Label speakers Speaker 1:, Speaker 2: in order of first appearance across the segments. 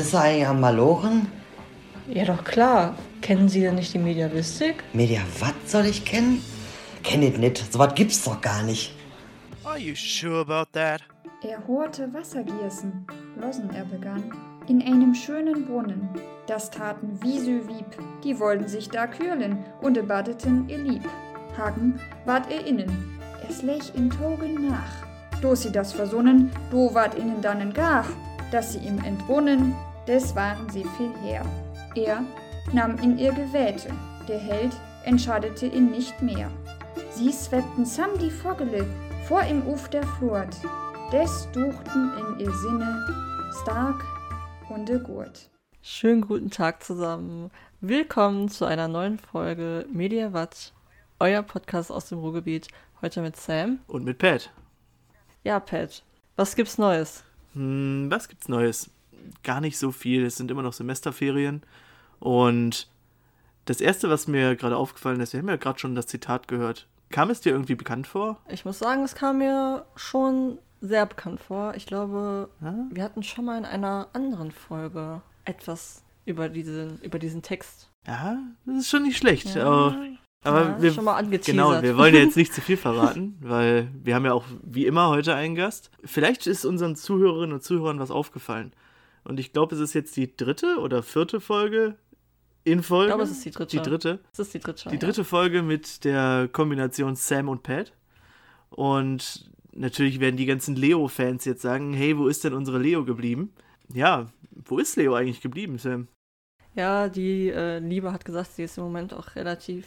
Speaker 1: Bist du eigentlich am Malochen?
Speaker 2: Ja, doch klar. Kennen Sie denn nicht die Mediavistik?
Speaker 1: Media, was soll ich kennen? Kenn ich nicht. So was gibt's doch gar nicht.
Speaker 3: Are you sure about that?
Speaker 4: Er horte Wassergießen, losen er begann, in einem schönen Brunnen. Das taten Wiesü wieb, die wollten sich da kühlen und badeten ihr Lieb. Hagen ward er innen, es lech in Togen nach. Do sie das versonnen, do ward ihnen dannen gar, dass sie ihm entrunnen, des waren sie viel her. Er nahm in ihr Gewäte, der Held entschadete ihn nicht mehr. Sie swebten sam die Vogele vor im Uf der Flut, des duchten in ihr Sinne stark Hundegurt.
Speaker 2: Schönen guten Tag zusammen. Willkommen zu einer neuen Folge Media Watt, euer Podcast aus dem Ruhrgebiet. Heute mit Sam.
Speaker 3: Und mit Pat.
Speaker 2: Ja, Pat, was gibt's Neues?
Speaker 3: Hm, was gibt's Neues? Gar nicht so viel. Es sind immer noch Semesterferien. Und das erste, was mir gerade aufgefallen ist, wir haben ja gerade schon das Zitat gehört. Kam es dir irgendwie bekannt vor?
Speaker 2: Ich muss sagen, es kam mir schon sehr bekannt vor. Ich glaube,
Speaker 3: Ja?
Speaker 2: wir hatten schon mal in einer anderen Folge etwas über diesen, über diesen Text.
Speaker 3: Ja, das ist schon nicht schlecht.
Speaker 2: Ja.
Speaker 3: Aber, aber
Speaker 2: Ja,
Speaker 3: wir,
Speaker 2: schon mal angeteasert.
Speaker 3: Genau, wir wollen ja jetzt nicht zu viel verraten, weil wir haben ja auch wie immer heute einen Gast. Vielleicht ist unseren Zuhörerinnen und Zuhörern was aufgefallen. Und ich glaube, es ist jetzt die dritte oder vierte Folge in Folge.
Speaker 2: Ich glaube, es ist die dritte.
Speaker 3: Die dritte.
Speaker 2: Das ist die dritte.
Speaker 3: Die dritte Folge mit der Kombination Sam und Pat. Und natürlich werden die ganzen Leo-Fans jetzt sagen, hey, wo ist denn unsere Leo geblieben? Ja, wo ist Leo eigentlich geblieben, Sam?
Speaker 2: Ja, die äh, Liebe hat gesagt, sie ist im Moment auch relativ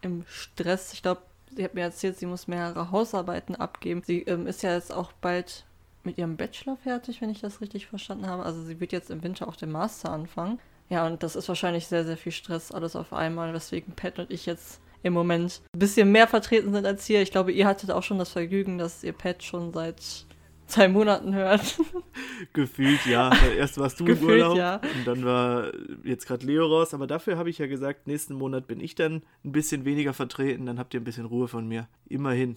Speaker 2: im Stress. Ich glaube, sie hat mir erzählt, sie muss mehrere Hausarbeiten abgeben. Sie ähm, ist ja jetzt auch bald mit ihrem Bachelor fertig, wenn ich das richtig verstanden habe. Also sie wird jetzt im Winter auch den Master anfangen. Ja, und das ist wahrscheinlich sehr, sehr viel Stress, alles auf einmal, weswegen Pat und ich jetzt im Moment ein bisschen mehr vertreten sind als hier. Ich glaube, ihr hattet auch schon das Vergnügen, dass ihr Pat schon seit zwei Monaten hört.
Speaker 3: Gefühlt, ja. Erst warst du im
Speaker 2: Gefühlt,
Speaker 3: Urlaub
Speaker 2: ja.
Speaker 3: und dann war jetzt gerade Leo raus. Aber dafür habe ich ja gesagt, nächsten Monat bin ich dann ein bisschen weniger vertreten. Dann habt ihr ein bisschen Ruhe von mir. Immerhin.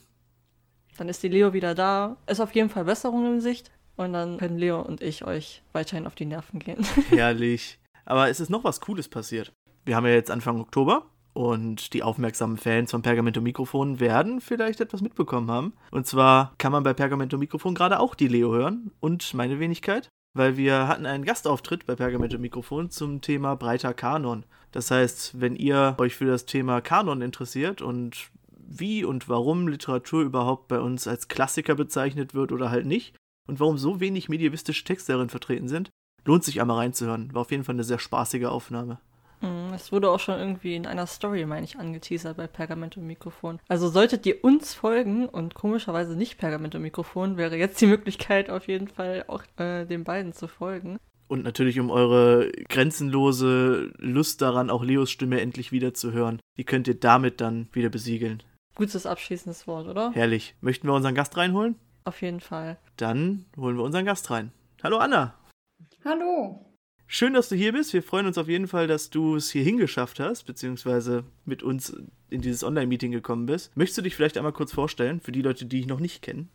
Speaker 2: Dann ist die Leo wieder da. Ist auf jeden Fall Besserung in Sicht. Und dann können Leo und ich euch weiterhin auf die Nerven gehen.
Speaker 3: Herrlich. Aber es ist noch was Cooles passiert. Wir haben ja jetzt Anfang Oktober und die aufmerksamen Fans von Pergamento Mikrofon werden vielleicht etwas mitbekommen haben. Und zwar kann man bei Pergamento Mikrofon gerade auch die Leo hören und meine Wenigkeit, weil wir hatten einen Gastauftritt bei Pergamento Mikrofon zum Thema breiter Kanon. Das heißt, wenn ihr euch für das Thema Kanon interessiert und wie und warum Literatur überhaupt bei uns als Klassiker bezeichnet wird oder halt nicht und warum so wenig medievistische Texte darin vertreten sind, lohnt sich einmal reinzuhören. War auf jeden Fall eine sehr spaßige Aufnahme.
Speaker 2: Mm, Es wurde auch schon irgendwie in einer Story, meine ich, angeteasert bei Pergament und Mikrofon. Also solltet ihr uns folgen und komischerweise nicht Pergament und Mikrofon, wäre jetzt die Möglichkeit auf jeden Fall auch äh, den beiden zu folgen.
Speaker 3: Und natürlich um eure grenzenlose Lust daran, auch Leos Stimme endlich wieder zu hören. Die könnt ihr damit dann wieder besiegeln.
Speaker 2: Gutes abschließendes Wort, oder?
Speaker 3: Herrlich. Möchten wir unseren Gast reinholen?
Speaker 2: Auf jeden Fall.
Speaker 3: Dann holen wir unseren Gast rein. Hallo Anna.
Speaker 4: Hallo.
Speaker 3: Schön, dass du hier bist. Wir freuen uns auf jeden Fall, dass du es hierhin geschafft hast, beziehungsweise mit uns in dieses Online-Meeting gekommen bist. Möchtest du dich vielleicht einmal kurz vorstellen, für die Leute, die dich noch nicht kennen?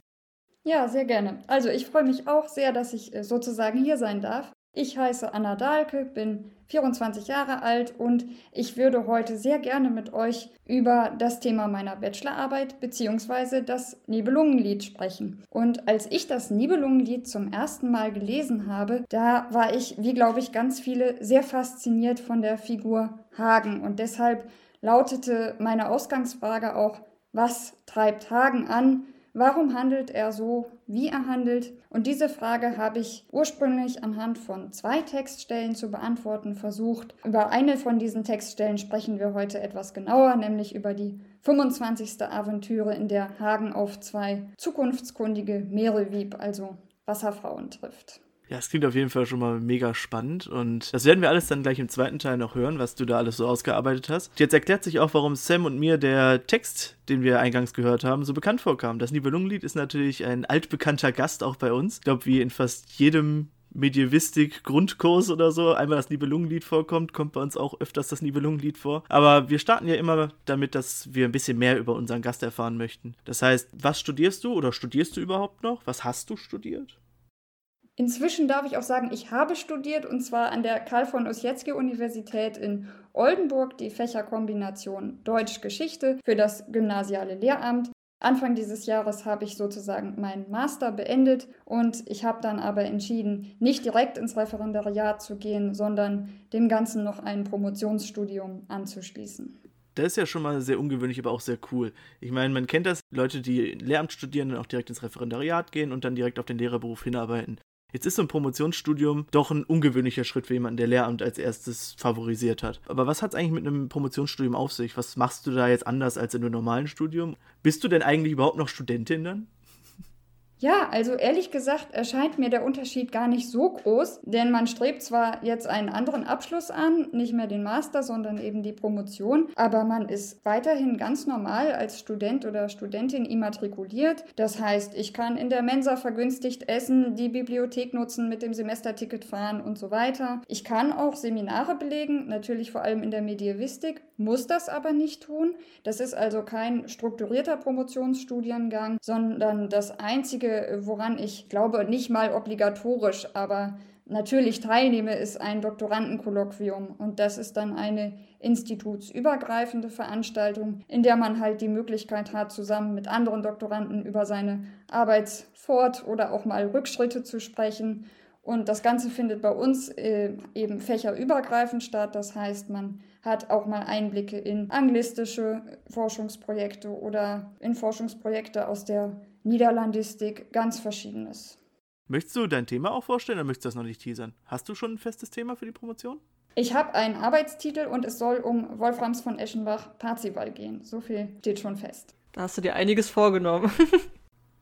Speaker 4: Ja, sehr gerne. Also ich freue mich auch sehr, dass ich äh, sozusagen hier sein darf. Ich heiße Anna Dahlke, bin 24 Jahre alt und ich würde heute sehr gerne mit euch über das Thema meiner Bachelorarbeit bzw. das Nibelungenlied sprechen. Und als ich das Nibelungenlied zum ersten Mal gelesen habe, da war ich, wie glaube ich, ganz viele sehr fasziniert von der Figur Hagen und deshalb lautete meine Ausgangsfrage auch, was treibt Hagen an? Warum handelt er so, wie er handelt? Und diese Frage habe ich ursprünglich anhand von zwei Textstellen zu beantworten versucht. Über eine von diesen Textstellen sprechen wir heute etwas genauer, nämlich über die 25. Aventüre, in der Hagen auf zwei zukunftskundige Meerewieb, also Wasserfrauen, trifft.
Speaker 3: Ja, es klingt auf jeden Fall schon mal mega spannend und das werden wir alles dann gleich im zweiten Teil noch hören, was du da alles so ausgearbeitet hast. Jetzt erklärt sich auch, warum Sam und mir der Text, den wir eingangs gehört haben, so bekannt vorkam. Das Nibelungenlied ist natürlich ein altbekannter Gast auch bei uns. Ich glaube, wie in fast jedem Medievistik-Grundkurs oder so einmal das Nibelungenlied vorkommt, kommt bei uns auch öfters das Nibelungenlied vor. Aber wir starten ja immer damit, dass wir ein bisschen mehr über unseren Gast erfahren möchten. Das heißt, was studierst du oder studierst du überhaupt noch? Was hast du studiert?
Speaker 4: Inzwischen darf ich auch sagen, ich habe studiert und zwar an der Karl von Ossietzky Universität in Oldenburg die Fächerkombination Deutsch-Geschichte für das gymnasiale Lehramt. Anfang dieses Jahres habe ich sozusagen meinen Master beendet und ich habe dann aber entschieden, nicht direkt ins Referendariat zu gehen, sondern dem Ganzen noch ein Promotionsstudium anzuschließen.
Speaker 3: Das ist ja schon mal sehr ungewöhnlich, aber auch sehr cool. Ich meine, man kennt das, Leute, die Lehramt studieren, dann auch direkt ins Referendariat gehen und dann direkt auf den Lehrerberuf hinarbeiten. Jetzt ist so ein Promotionsstudium doch ein ungewöhnlicher Schritt für jemanden, der Lehramt als erstes favorisiert hat. Aber was hat es eigentlich mit einem Promotionsstudium auf sich? Was machst du da jetzt anders als in einem normalen Studium? Bist du denn eigentlich überhaupt noch Studentin dann?
Speaker 4: Ja, also ehrlich gesagt erscheint mir der Unterschied gar nicht so groß, denn man strebt zwar jetzt einen anderen Abschluss an, nicht mehr den Master, sondern eben die Promotion, aber man ist weiterhin ganz normal als Student oder Studentin immatrikuliert. Das heißt, ich kann in der Mensa vergünstigt essen, die Bibliothek nutzen, mit dem Semesterticket fahren und so weiter. Ich kann auch Seminare belegen, natürlich vor allem in der Medievistik, muss das aber nicht tun. Das ist also kein strukturierter Promotionsstudiengang, sondern das einzige woran ich glaube, nicht mal obligatorisch, aber natürlich teilnehme, ist ein Doktorandenkolloquium. Und das ist dann eine institutsübergreifende Veranstaltung, in der man halt die Möglichkeit hat, zusammen mit anderen Doktoranden über seine Arbeitsfort- oder auch mal Rückschritte zu sprechen. Und das Ganze findet bei uns äh, eben fächerübergreifend statt. Das heißt, man hat auch mal Einblicke in anglistische Forschungsprojekte oder in Forschungsprojekte aus der Niederlandistik, ganz verschiedenes.
Speaker 3: Möchtest du dein Thema auch vorstellen oder möchtest du das noch nicht teasern? Hast du schon ein festes Thema für die Promotion?
Speaker 4: Ich habe einen Arbeitstitel und es soll um Wolframs von Eschenbach Parzival gehen. So viel steht schon fest.
Speaker 2: Da hast du dir einiges vorgenommen.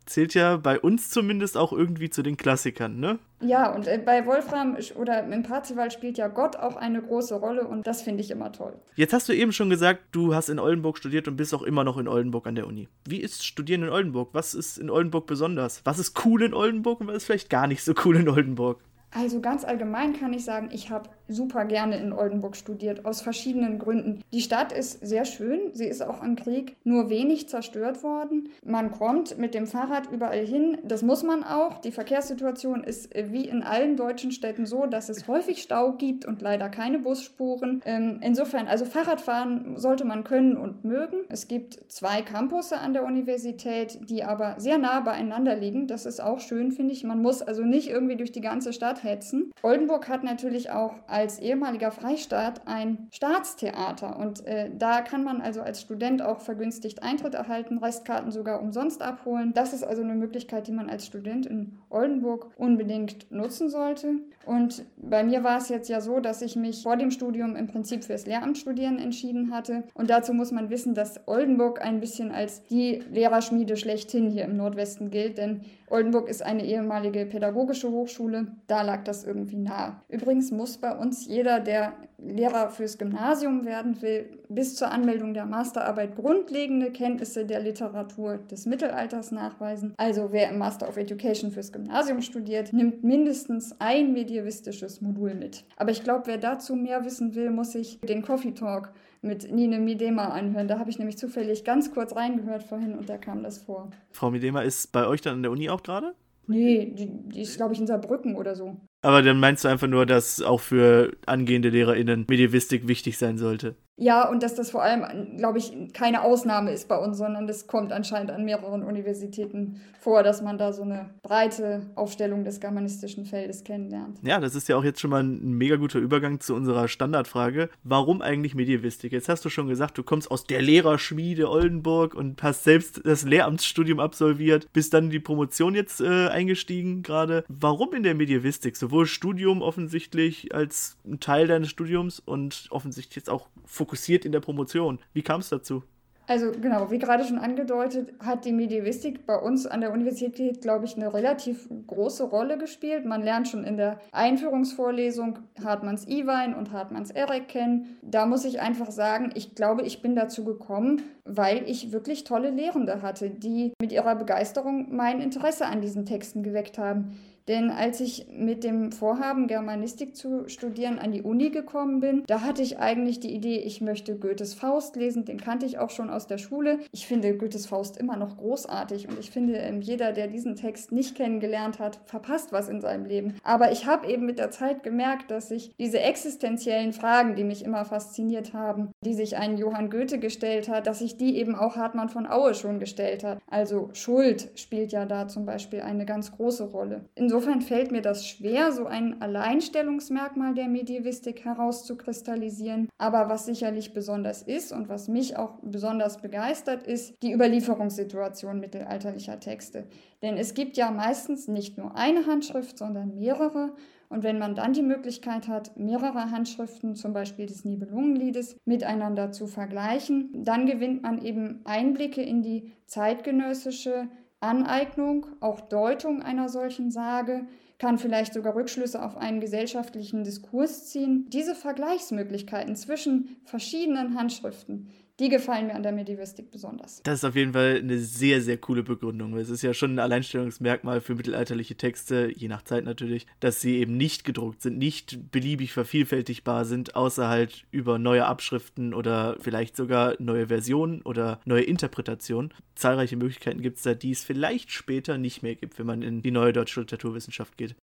Speaker 3: zählt ja bei uns zumindest auch irgendwie zu den Klassikern, ne?
Speaker 4: Ja, und äh, bei Wolfram oder im Parzival spielt ja Gott auch eine große Rolle und das finde ich immer toll.
Speaker 3: Jetzt hast du eben schon gesagt, du hast in Oldenburg studiert und bist auch immer noch in Oldenburg an der Uni. Wie ist Studieren in Oldenburg? Was ist in Oldenburg besonders? Was ist cool in Oldenburg und was ist vielleicht gar nicht so cool in Oldenburg?
Speaker 4: Also ganz allgemein kann ich sagen, ich habe super gerne in Oldenburg studiert, aus verschiedenen Gründen. Die Stadt ist sehr schön, sie ist auch im Krieg nur wenig zerstört worden. Man kommt mit dem Fahrrad überall hin, das muss man auch. Die Verkehrssituation ist äh, wie in allen deutschen Städten so, dass es häufig Stau gibt und leider keine Busspuren. Ähm, insofern, also Fahrradfahren sollte man können und mögen. Es gibt zwei Campusse an der Universität, die aber sehr nah beieinander liegen. Das ist auch schön, finde ich. Man muss also nicht irgendwie durch die ganze Stadt hetzen. Oldenburg hat natürlich auch als ehemaliger Freistaat ein Staatstheater und äh, da kann man also als Student auch vergünstigt Eintritt erhalten, Restkarten sogar umsonst abholen. Das ist also eine Möglichkeit, die man als Student in Oldenburg unbedingt nutzen sollte. Und bei mir war es jetzt ja so, dass ich mich vor dem Studium im Prinzip fürs Lehramtsstudieren entschieden hatte. Und dazu muss man wissen, dass Oldenburg ein bisschen als die Lehrerschmiede schlechthin hier im Nordwesten gilt, denn Oldenburg ist eine ehemalige pädagogische Hochschule. Da lag das irgendwie nah. Übrigens muss bei uns jeder, der Lehrer fürs Gymnasium werden will, bis zur Anmeldung der Masterarbeit grundlegende Kenntnisse der Literatur des Mittelalters nachweisen. Also wer im Master of Education fürs Gymnasium studiert, nimmt mindestens ein medievistisches Modul mit. Aber ich glaube, wer dazu mehr wissen will, muss sich den Coffee Talk mit Nine Midema anhören. Da habe ich nämlich zufällig ganz kurz reingehört vorhin und da kam das vor.
Speaker 3: Frau Midema ist bei euch dann an der Uni auch gerade?
Speaker 4: Nee, die, die ist, glaube ich, in Saarbrücken oder so.
Speaker 3: Aber dann meinst du einfach nur, dass auch für angehende LehrerInnen Medievistik wichtig sein sollte.
Speaker 4: Ja, und dass das vor allem, glaube ich, keine Ausnahme ist bei uns, sondern das kommt anscheinend an mehreren Universitäten vor, dass man da so eine breite Aufstellung des germanistischen Feldes kennenlernt.
Speaker 3: Ja, das ist ja auch jetzt schon mal ein mega guter Übergang zu unserer Standardfrage. Warum eigentlich Medievistik? Jetzt hast du schon gesagt, du kommst aus der Lehrerschmiede Oldenburg und hast selbst das Lehramtsstudium absolviert, bist dann in die Promotion jetzt äh, eingestiegen gerade. Warum in der Medievistik? Sowohl Studium offensichtlich als ein Teil deines Studiums und offensichtlich jetzt auch fokussiert in der Promotion. Wie kam es dazu?
Speaker 4: Also genau, wie gerade schon angedeutet, hat die Medievistik bei uns an der Universität, glaube ich, eine relativ große Rolle gespielt. Man lernt schon in der Einführungsvorlesung Hartmanns Iwein und Hartmanns Erek kennen. Da muss ich einfach sagen, ich glaube, ich bin dazu gekommen, weil ich wirklich tolle Lehrende hatte, die mit ihrer Begeisterung mein Interesse an diesen Texten geweckt haben. Denn als ich mit dem Vorhaben, Germanistik zu studieren, an die Uni gekommen bin, da hatte ich eigentlich die Idee, ich möchte Goethes Faust lesen. Den kannte ich auch schon aus der Schule. Ich finde Goethes Faust immer noch großartig und ich finde, ähm, jeder, der diesen Text nicht kennengelernt hat, verpasst was in seinem Leben. Aber ich habe eben mit der Zeit gemerkt, dass sich diese existenziellen Fragen, die mich immer fasziniert haben, die sich ein Johann Goethe gestellt hat, dass sich die eben auch Hartmann von Aue schon gestellt hat. Also Schuld spielt ja da zum Beispiel eine ganz große Rolle. Insofern fällt mir das schwer, so ein Alleinstellungsmerkmal der Medievistik herauszukristallisieren. Aber was sicherlich besonders ist und was mich auch besonders begeistert, ist die Überlieferungssituation mittelalterlicher Texte. Denn es gibt ja meistens nicht nur eine Handschrift, sondern mehrere. Und wenn man dann die Möglichkeit hat, mehrere Handschriften, zum Beispiel des Nibelungenliedes, miteinander zu vergleichen, dann gewinnt man eben Einblicke in die zeitgenössische Aneignung, auch Deutung einer solchen Sage, kann vielleicht sogar Rückschlüsse auf einen gesellschaftlichen Diskurs ziehen. Diese Vergleichsmöglichkeiten zwischen verschiedenen Handschriften, die gefallen mir an der Medievistik besonders.
Speaker 3: Das ist auf jeden Fall eine sehr, sehr coole Begründung. Es ist ja schon ein Alleinstellungsmerkmal für mittelalterliche Texte, je nach Zeit natürlich, dass sie eben nicht gedruckt sind, nicht beliebig vervielfältigbar sind, außer halt über neue Abschriften oder vielleicht sogar neue Versionen oder neue Interpretationen. Zahlreiche Möglichkeiten gibt es da, die es vielleicht später nicht mehr gibt, wenn man in die neue deutsche Literaturwissenschaft geht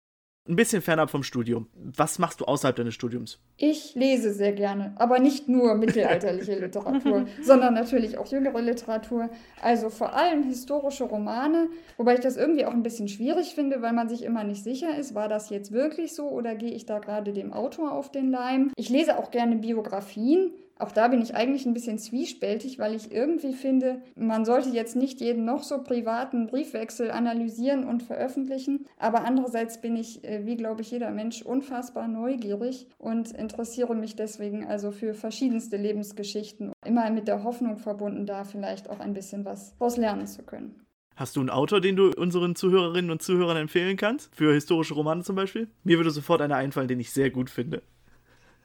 Speaker 3: ein bisschen fernab vom Studium. Was machst du außerhalb deines Studiums?
Speaker 4: Ich lese sehr gerne, aber nicht nur mittelalterliche Literatur, sondern natürlich auch jüngere Literatur. Also vor allem historische Romane, wobei ich das irgendwie auch ein bisschen schwierig finde, weil man sich immer nicht sicher ist, war das jetzt wirklich so oder gehe ich da gerade dem Autor auf den Leim. Ich lese auch gerne Biografien. Auch da bin ich eigentlich ein bisschen zwiespältig, weil ich irgendwie finde, man sollte jetzt nicht jeden noch so privaten Briefwechsel analysieren und veröffentlichen. Aber andererseits bin ich, äh, wie glaube ich jeder Mensch, unfassbar neugierig und interessiere mich deswegen also für verschiedenste Lebensgeschichten. Immer mit der Hoffnung verbunden, da vielleicht auch ein bisschen was daraus lernen zu können.
Speaker 3: Hast du einen Autor, den du unseren Zuhörerinnen und Zuhörern empfehlen kannst? Für historische Romane zum Beispiel? Mir würde sofort einer einfallen, den ich sehr gut finde.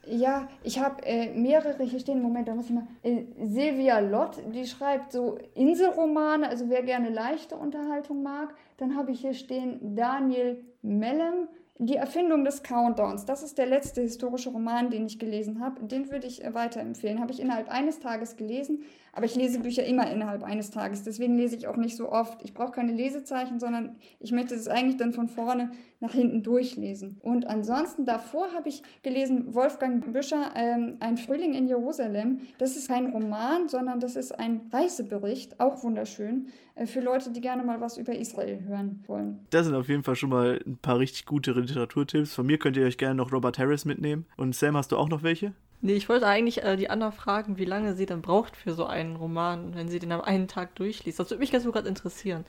Speaker 4: Ja, ich habe äh, mehrere hier stehen. Moment, da muss ich mal. Äh, Silvia Lott, die schreibt so Inselromane, also wer gerne leichte Unterhaltung mag. Dann habe ich hier stehen Daniel Mellem, die Erfindung des Countdowns. Das ist der letzte historische Roman, den ich gelesen habe. Den würde ich äh, weiterempfehlen. Habe ich innerhalb eines Tages gelesen. Aber ich lese Bücher immer innerhalb eines Tages. Deswegen lese ich auch nicht so oft. Ich brauche keine Lesezeichen, sondern ich möchte es eigentlich dann von vorne nach hinten durchlesen. Und ansonsten davor habe ich gelesen Wolfgang Büscher, ähm, Ein Frühling in Jerusalem. Das ist kein Roman, sondern das ist ein Reisebericht, auch wunderschön, äh, für Leute, die gerne mal was über Israel hören wollen.
Speaker 3: Das sind auf jeden Fall schon mal ein paar richtig gute Literaturtipps. Von mir könnt ihr euch gerne noch Robert Harris mitnehmen. Und Sam, hast du auch noch welche?
Speaker 2: Nee, ich wollte eigentlich äh, die Anna fragen, wie lange sie dann braucht für so einen Roman, wenn sie den am einen Tag durchliest. Das würde mich ganz so gerade interessieren.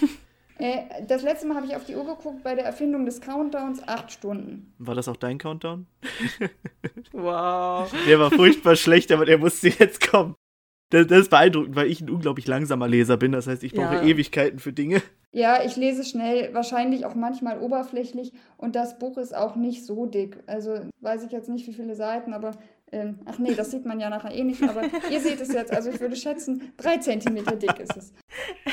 Speaker 4: äh, das letzte Mal habe ich auf die Uhr geguckt bei der Erfindung des Countdowns acht Stunden.
Speaker 3: War das auch dein Countdown?
Speaker 2: wow.
Speaker 3: Der war furchtbar schlecht, aber der musste jetzt kommen. Das, das, ist beeindruckend, weil ich ein unglaublich langsamer Leser bin. Das heißt, ich brauche ja. Ewigkeiten für Dinge.
Speaker 4: Ja, ich lese schnell, wahrscheinlich auch manchmal oberflächlich und das Buch ist auch nicht so dick. Also weiß ich jetzt nicht, wie viele Seiten, aber ähm, ach nee, das sieht man ja nachher eh nicht, aber ihr seht es jetzt. Also ich würde schätzen, drei Zentimeter dick ist es.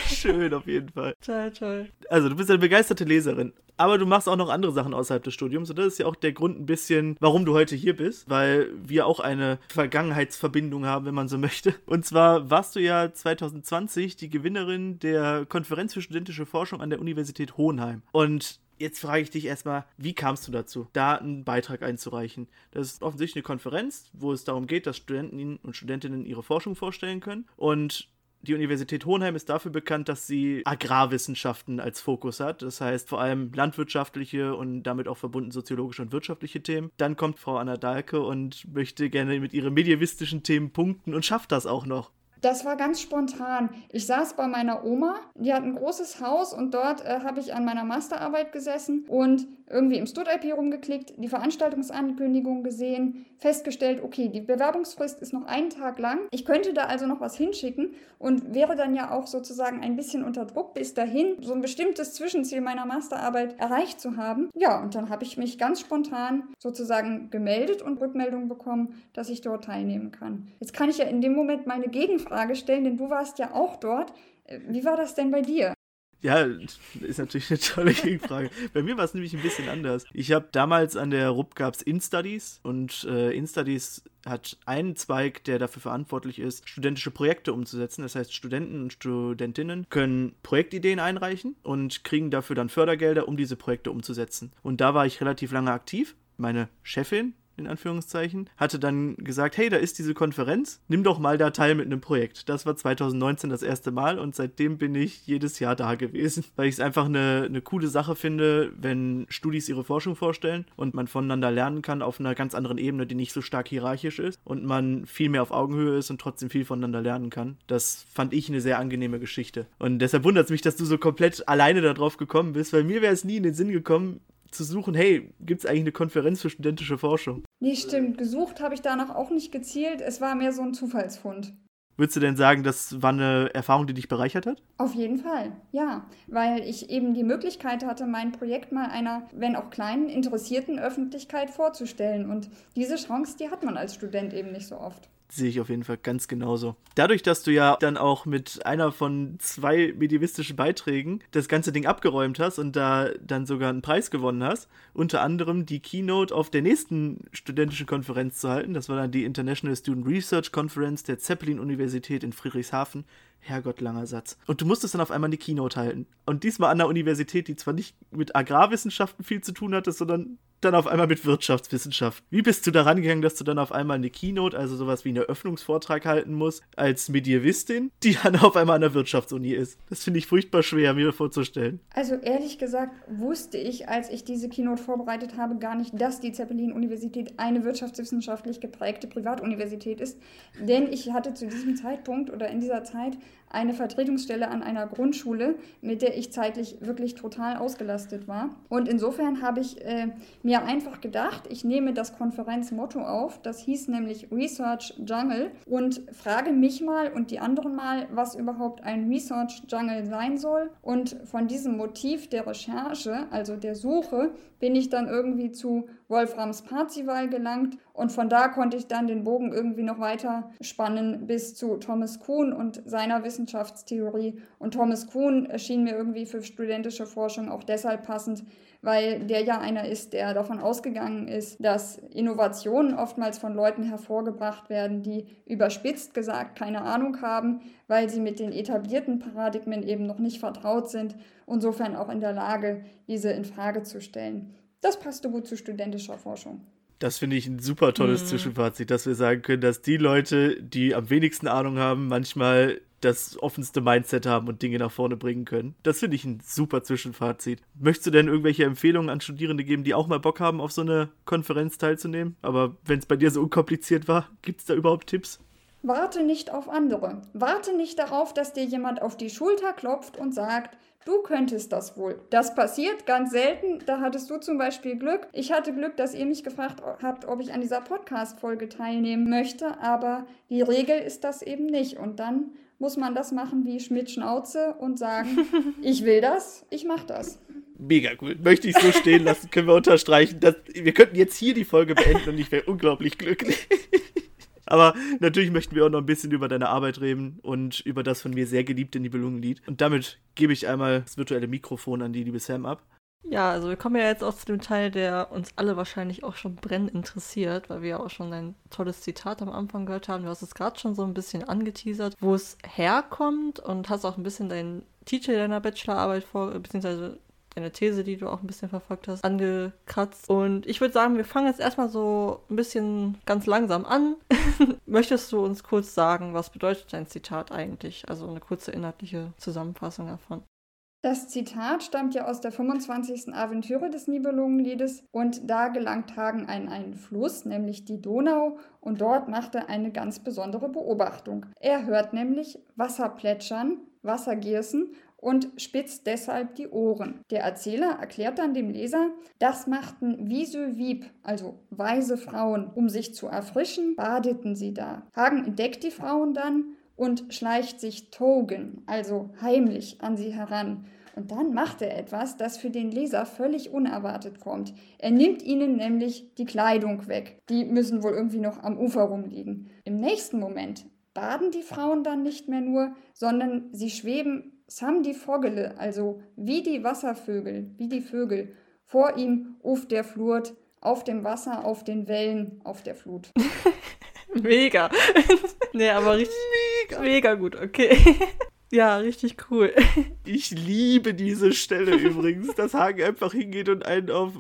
Speaker 3: Schön, auf jeden Fall.
Speaker 2: Toll, toll.
Speaker 3: Also du bist eine begeisterte Leserin. Aber du machst auch noch andere Sachen außerhalb des Studiums. Und das ist ja auch der Grund ein bisschen, warum du heute hier bist. Weil wir auch eine Vergangenheitsverbindung haben, wenn man so möchte. Und zwar warst du ja 2020 die Gewinnerin der Konferenz für studentische Forschung an der Universität Hohenheim. Und Jetzt frage ich dich erstmal, wie kamst du dazu, da einen Beitrag einzureichen? Das ist offensichtlich eine Konferenz, wo es darum geht, dass Studenten und Studentinnen ihre Forschung vorstellen können. Und die Universität Hohenheim ist dafür bekannt, dass sie Agrarwissenschaften als Fokus hat. Das heißt vor allem landwirtschaftliche und damit auch verbunden soziologische und wirtschaftliche Themen. Dann kommt Frau Anna Dahlke und möchte gerne mit ihren medievistischen Themen punkten und schafft das auch noch.
Speaker 4: Das war ganz spontan. Ich saß bei meiner Oma, die hat ein großes Haus und dort äh, habe ich an meiner Masterarbeit gesessen und irgendwie im Stud-IP rumgeklickt, die Veranstaltungsankündigung gesehen, festgestellt, okay, die Bewerbungsfrist ist noch einen Tag lang. Ich könnte da also noch was hinschicken und wäre dann ja auch sozusagen ein bisschen unter Druck, bis dahin so ein bestimmtes Zwischenziel meiner Masterarbeit erreicht zu haben. Ja, und dann habe ich mich ganz spontan sozusagen gemeldet und Rückmeldung bekommen, dass ich dort teilnehmen kann. Jetzt kann ich ja in dem Moment meine Gegenfrage stellen, denn du warst ja auch dort. Wie war das denn bei dir?
Speaker 3: Ja, ist natürlich eine tolle Gegenfrage. Bei mir war es nämlich ein bisschen anders. Ich habe damals an der RUP gab es InStudies und äh, InStudies hat einen Zweig, der dafür verantwortlich ist, studentische Projekte umzusetzen. Das heißt, Studenten und Studentinnen können Projektideen einreichen und kriegen dafür dann Fördergelder, um diese Projekte umzusetzen. Und da war ich relativ lange aktiv. Meine Chefin, in Anführungszeichen, hatte dann gesagt, hey, da ist diese Konferenz, nimm doch mal da teil mit einem Projekt. Das war 2019 das erste Mal und seitdem bin ich jedes Jahr da gewesen, weil ich es einfach eine, eine coole Sache finde, wenn Studis ihre Forschung vorstellen und man voneinander lernen kann auf einer ganz anderen Ebene, die nicht so stark hierarchisch ist und man viel mehr auf Augenhöhe ist und trotzdem viel voneinander lernen kann. Das fand ich eine sehr angenehme Geschichte. Und deshalb wundert es mich, dass du so komplett alleine darauf gekommen bist, weil mir wäre es nie in den Sinn gekommen, zu suchen, hey, gibt es eigentlich eine Konferenz für studentische Forschung?
Speaker 4: Nee, stimmt. Gesucht habe ich danach auch nicht gezielt. Es war mehr so ein Zufallsfund.
Speaker 3: Würdest du denn sagen, das war eine Erfahrung, die dich bereichert hat?
Speaker 4: Auf jeden Fall, ja. Weil ich eben die Möglichkeit hatte, mein Projekt mal einer, wenn auch kleinen, interessierten Öffentlichkeit vorzustellen. Und diese Chance, die hat man als Student eben nicht so oft
Speaker 3: sehe ich auf jeden Fall ganz genauso. Dadurch, dass du ja dann auch mit einer von zwei medievistischen Beiträgen das ganze Ding abgeräumt hast und da dann sogar einen Preis gewonnen hast, unter anderem die Keynote auf der nächsten studentischen Konferenz zu halten, das war dann die International Student Research Conference der Zeppelin-Universität in Friedrichshafen. Herrgott, langer Satz. Und du musstest dann auf einmal eine Keynote halten. Und diesmal an der Universität, die zwar nicht mit Agrarwissenschaften viel zu tun hatte, sondern dann auf einmal mit Wirtschaftswissenschaft. Wie bist du da rangegangen, dass du dann auf einmal eine Keynote, also sowas wie einen Eröffnungsvortrag halten musst, als Medievistin, die dann auf einmal an der Wirtschaftsuni ist? Das finde ich furchtbar schwer, mir vorzustellen.
Speaker 4: Also ehrlich gesagt wusste ich, als ich diese Keynote vorbereitet habe, gar nicht, dass die Zeppelin-Universität eine wirtschaftswissenschaftlich geprägte Privatuniversität ist. Denn ich hatte zu diesem Zeitpunkt oder in dieser Zeit eine Vertretungsstelle an einer Grundschule, mit der ich zeitlich wirklich total ausgelastet war. Und insofern habe ich äh, mir einfach gedacht, ich nehme das Konferenzmotto auf, das hieß nämlich Research Jungle und frage mich mal und die anderen mal, was überhaupt ein Research Jungle sein soll. Und von diesem Motiv der Recherche, also der Suche, bin ich dann irgendwie zu Wolframs Parzival gelangt und von da konnte ich dann den Bogen irgendwie noch weiter spannen bis zu Thomas Kuhn und seiner Wissenschaftstheorie. Und Thomas Kuhn erschien mir irgendwie für studentische Forschung auch deshalb passend, weil der ja einer ist, der davon ausgegangen ist, dass Innovationen oftmals von Leuten hervorgebracht werden, die überspitzt gesagt keine Ahnung haben, weil sie mit den etablierten Paradigmen eben noch nicht vertraut sind, insofern auch in der Lage, diese in Frage zu stellen. Das passte gut zu studentischer Forschung.
Speaker 3: Das finde ich ein super tolles mhm. Zwischenfazit, dass wir sagen können, dass die Leute, die am wenigsten Ahnung haben, manchmal das offenste Mindset haben und Dinge nach vorne bringen können. Das finde ich ein super Zwischenfazit. Möchtest du denn irgendwelche Empfehlungen an Studierende geben, die auch mal Bock haben, auf so eine Konferenz teilzunehmen? Aber wenn es bei dir so unkompliziert war, gibt es da überhaupt Tipps?
Speaker 4: Warte nicht auf andere. Warte nicht darauf, dass dir jemand auf die Schulter klopft und sagt, Du könntest das wohl. Das passiert ganz selten. Da hattest du zum Beispiel Glück. Ich hatte Glück, dass ihr mich gefragt habt, ob ich an dieser Podcast-Folge teilnehmen möchte. Aber die Regel ist das eben nicht. Und dann muss man das machen wie Schmidt-Schnauze und sagen, ich will das, ich mach das.
Speaker 3: Mega cool. Möchte ich so stehen lassen, können wir unterstreichen. Dass, wir könnten jetzt hier die Folge beenden und ich wäre unglaublich glücklich. Aber natürlich möchten wir auch noch ein bisschen über deine Arbeit reden und über das von mir sehr geliebte Nibelungenlied. Und damit gebe ich einmal das virtuelle Mikrofon an die liebe Sam ab.
Speaker 2: Ja, also wir kommen ja jetzt auch zu dem Teil, der uns alle wahrscheinlich auch schon brennend interessiert, weil wir ja auch schon ein tolles Zitat am Anfang gehört haben. Du hast es gerade schon so ein bisschen angeteasert, wo es herkommt und hast auch ein bisschen deinen Titel deiner Bachelorarbeit vor, beziehungsweise deine These, die du auch ein bisschen verfolgt hast, angekratzt. Und ich würde sagen, wir fangen jetzt erstmal so ein bisschen ganz langsam an. Möchtest du uns kurz sagen, was bedeutet dein Zitat eigentlich? Also eine kurze inhaltliche Zusammenfassung davon.
Speaker 4: Das Zitat stammt ja aus der 25. Aventüre des Nibelungenliedes und da gelangt Hagen an einen Fluss, nämlich die Donau, und dort macht er eine ganz besondere Beobachtung. Er hört nämlich Wasser plätschern, Wasser gierßen und spitzt deshalb die Ohren. Der Erzähler erklärt dann dem Leser, das machten Wieb, also weise Frauen, um sich zu erfrischen, badeten sie da. Hagen entdeckt die Frauen dann und schleicht sich Togen, also heimlich, an sie heran. Und dann macht er etwas, das für den Leser völlig unerwartet kommt. Er nimmt ihnen nämlich die Kleidung weg. Die müssen wohl irgendwie noch am Ufer rumliegen. Im nächsten Moment baden die Frauen dann nicht mehr nur, sondern sie schweben Sam die Vogele, also wie die Wasservögel, wie die Vögel, vor ihm auf der Flut, auf dem Wasser, auf den Wellen, auf der Flut.
Speaker 2: mega. nee, aber richtig mega, mega gut, okay. Ja, richtig cool.
Speaker 3: Ich liebe diese Stelle übrigens, dass Hagen einfach hingeht und einen auf.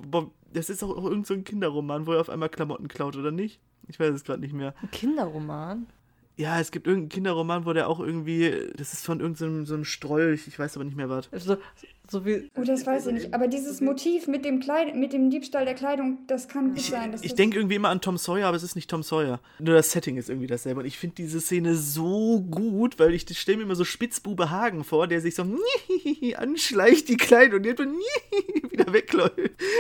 Speaker 3: Das ist auch irgendein so Kinderroman, wo er auf einmal Klamotten klaut, oder nicht? Ich weiß es gerade nicht mehr.
Speaker 2: Ein Kinderroman?
Speaker 3: Ja, es gibt irgendeinen Kinderroman, wo der auch irgendwie, das ist von irgendeinem so einem Strolch, ich weiß aber nicht mehr was.
Speaker 2: Also, so wie.
Speaker 4: Oh, das weiß ich nicht. Aber dieses Motiv mit dem, Kleid mit dem Diebstahl der Kleidung, das kann gut
Speaker 3: ich,
Speaker 4: sein.
Speaker 3: ich denke irgendwie immer an Tom Sawyer, aber es ist nicht Tom Sawyer. Nur das Setting ist irgendwie dasselbe. Und ich finde diese Szene so gut, weil ich stelle mir immer so Spitzbube Hagen vor, der sich so anschleicht die Kleidung und dann wieder wegläuft.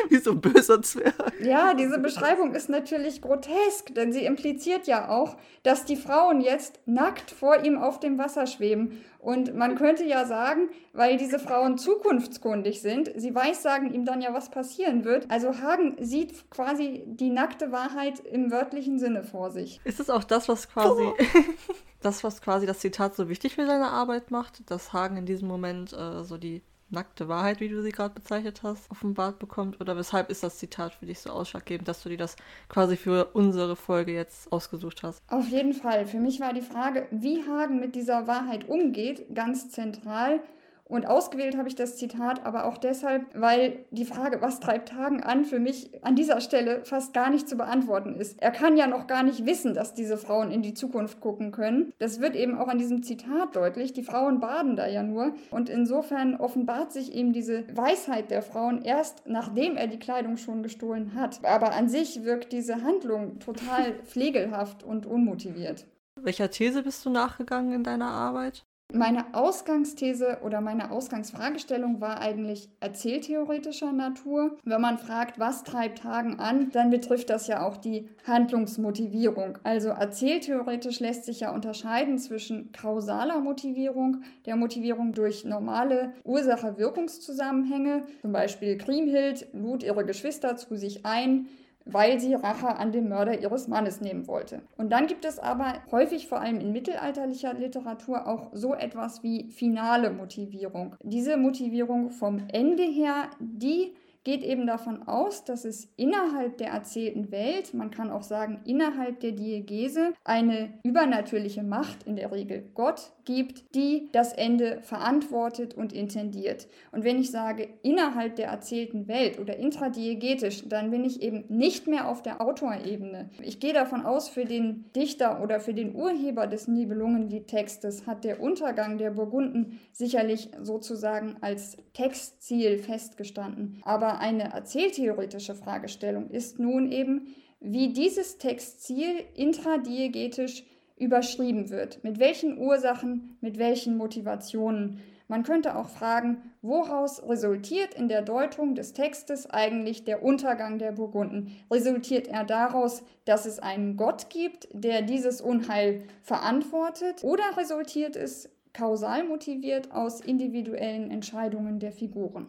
Speaker 3: Wie so ein böser Zwerg.
Speaker 4: Ja, diese Beschreibung ist natürlich grotesk, denn sie impliziert ja auch, dass die Frauen jetzt nackt vor ihm auf dem Wasser schweben. Und man könnte ja sagen, weil diese Frauen zukunftskundig sind, sie weissagen ihm dann ja, was passieren wird. Also Hagen sieht quasi die nackte Wahrheit im wörtlichen Sinne vor sich.
Speaker 2: Ist es auch das, was quasi das, was quasi das Zitat so wichtig für seine Arbeit macht, dass Hagen in diesem Moment äh, so die nackte Wahrheit, wie du sie gerade bezeichnet hast, offenbart bekommt? Oder weshalb ist das Zitat für dich so ausschlaggebend, dass du dir das quasi für unsere Folge jetzt ausgesucht hast?
Speaker 4: Auf jeden Fall. Für mich war die Frage, wie Hagen mit dieser Wahrheit umgeht, ganz zentral. Und ausgewählt habe ich das Zitat aber auch deshalb, weil die Frage, was treibt Hagen an, für mich an dieser Stelle fast gar nicht zu beantworten ist. Er kann ja noch gar nicht wissen, dass diese Frauen in die Zukunft gucken können. Das wird eben auch an diesem Zitat deutlich. Die Frauen baden da ja nur. Und insofern offenbart sich eben diese Weisheit der Frauen erst, nachdem er die Kleidung schon gestohlen hat. Aber an sich wirkt diese Handlung total pflegelhaft und unmotiviert.
Speaker 2: Welcher These bist du nachgegangen in deiner Arbeit?
Speaker 4: Meine Ausgangsthese oder meine Ausgangsfragestellung war eigentlich erzähltheoretischer Natur. Wenn man fragt, was treibt Hagen an, dann betrifft das ja auch die Handlungsmotivierung. Also erzähltheoretisch lässt sich ja unterscheiden zwischen kausaler Motivierung, der Motivierung durch normale Ursache-Wirkungszusammenhänge, zum Beispiel Kriemhild lud ihre Geschwister zu sich ein, weil sie Rache an dem Mörder ihres Mannes nehmen wollte. Und dann gibt es aber häufig, vor allem in mittelalterlicher Literatur, auch so etwas wie finale Motivierung. Diese Motivierung vom Ende her, die geht eben davon aus, dass es innerhalb der erzählten Welt, man kann auch sagen innerhalb der Diegese, eine übernatürliche Macht, in der Regel Gott, gibt, die das Ende verantwortet und intendiert. Und wenn ich sage innerhalb der erzählten Welt oder intradiegetisch, dann bin ich eben nicht mehr auf der Autorebene. Ich gehe davon aus, für den Dichter oder für den Urheber des Nibelungenliedtextes hat der Untergang der Burgunden sicherlich sozusagen als Textziel festgestanden. Aber eine erzähltheoretische Fragestellung ist nun eben, wie dieses Textziel intradiegetisch überschrieben wird. Mit welchen Ursachen, mit welchen Motivationen. Man könnte auch fragen, woraus resultiert in der Deutung des Textes eigentlich der Untergang der Burgunden? Resultiert er daraus, dass es einen Gott gibt, der dieses Unheil verantwortet? Oder resultiert es kausal motiviert aus individuellen Entscheidungen der Figuren?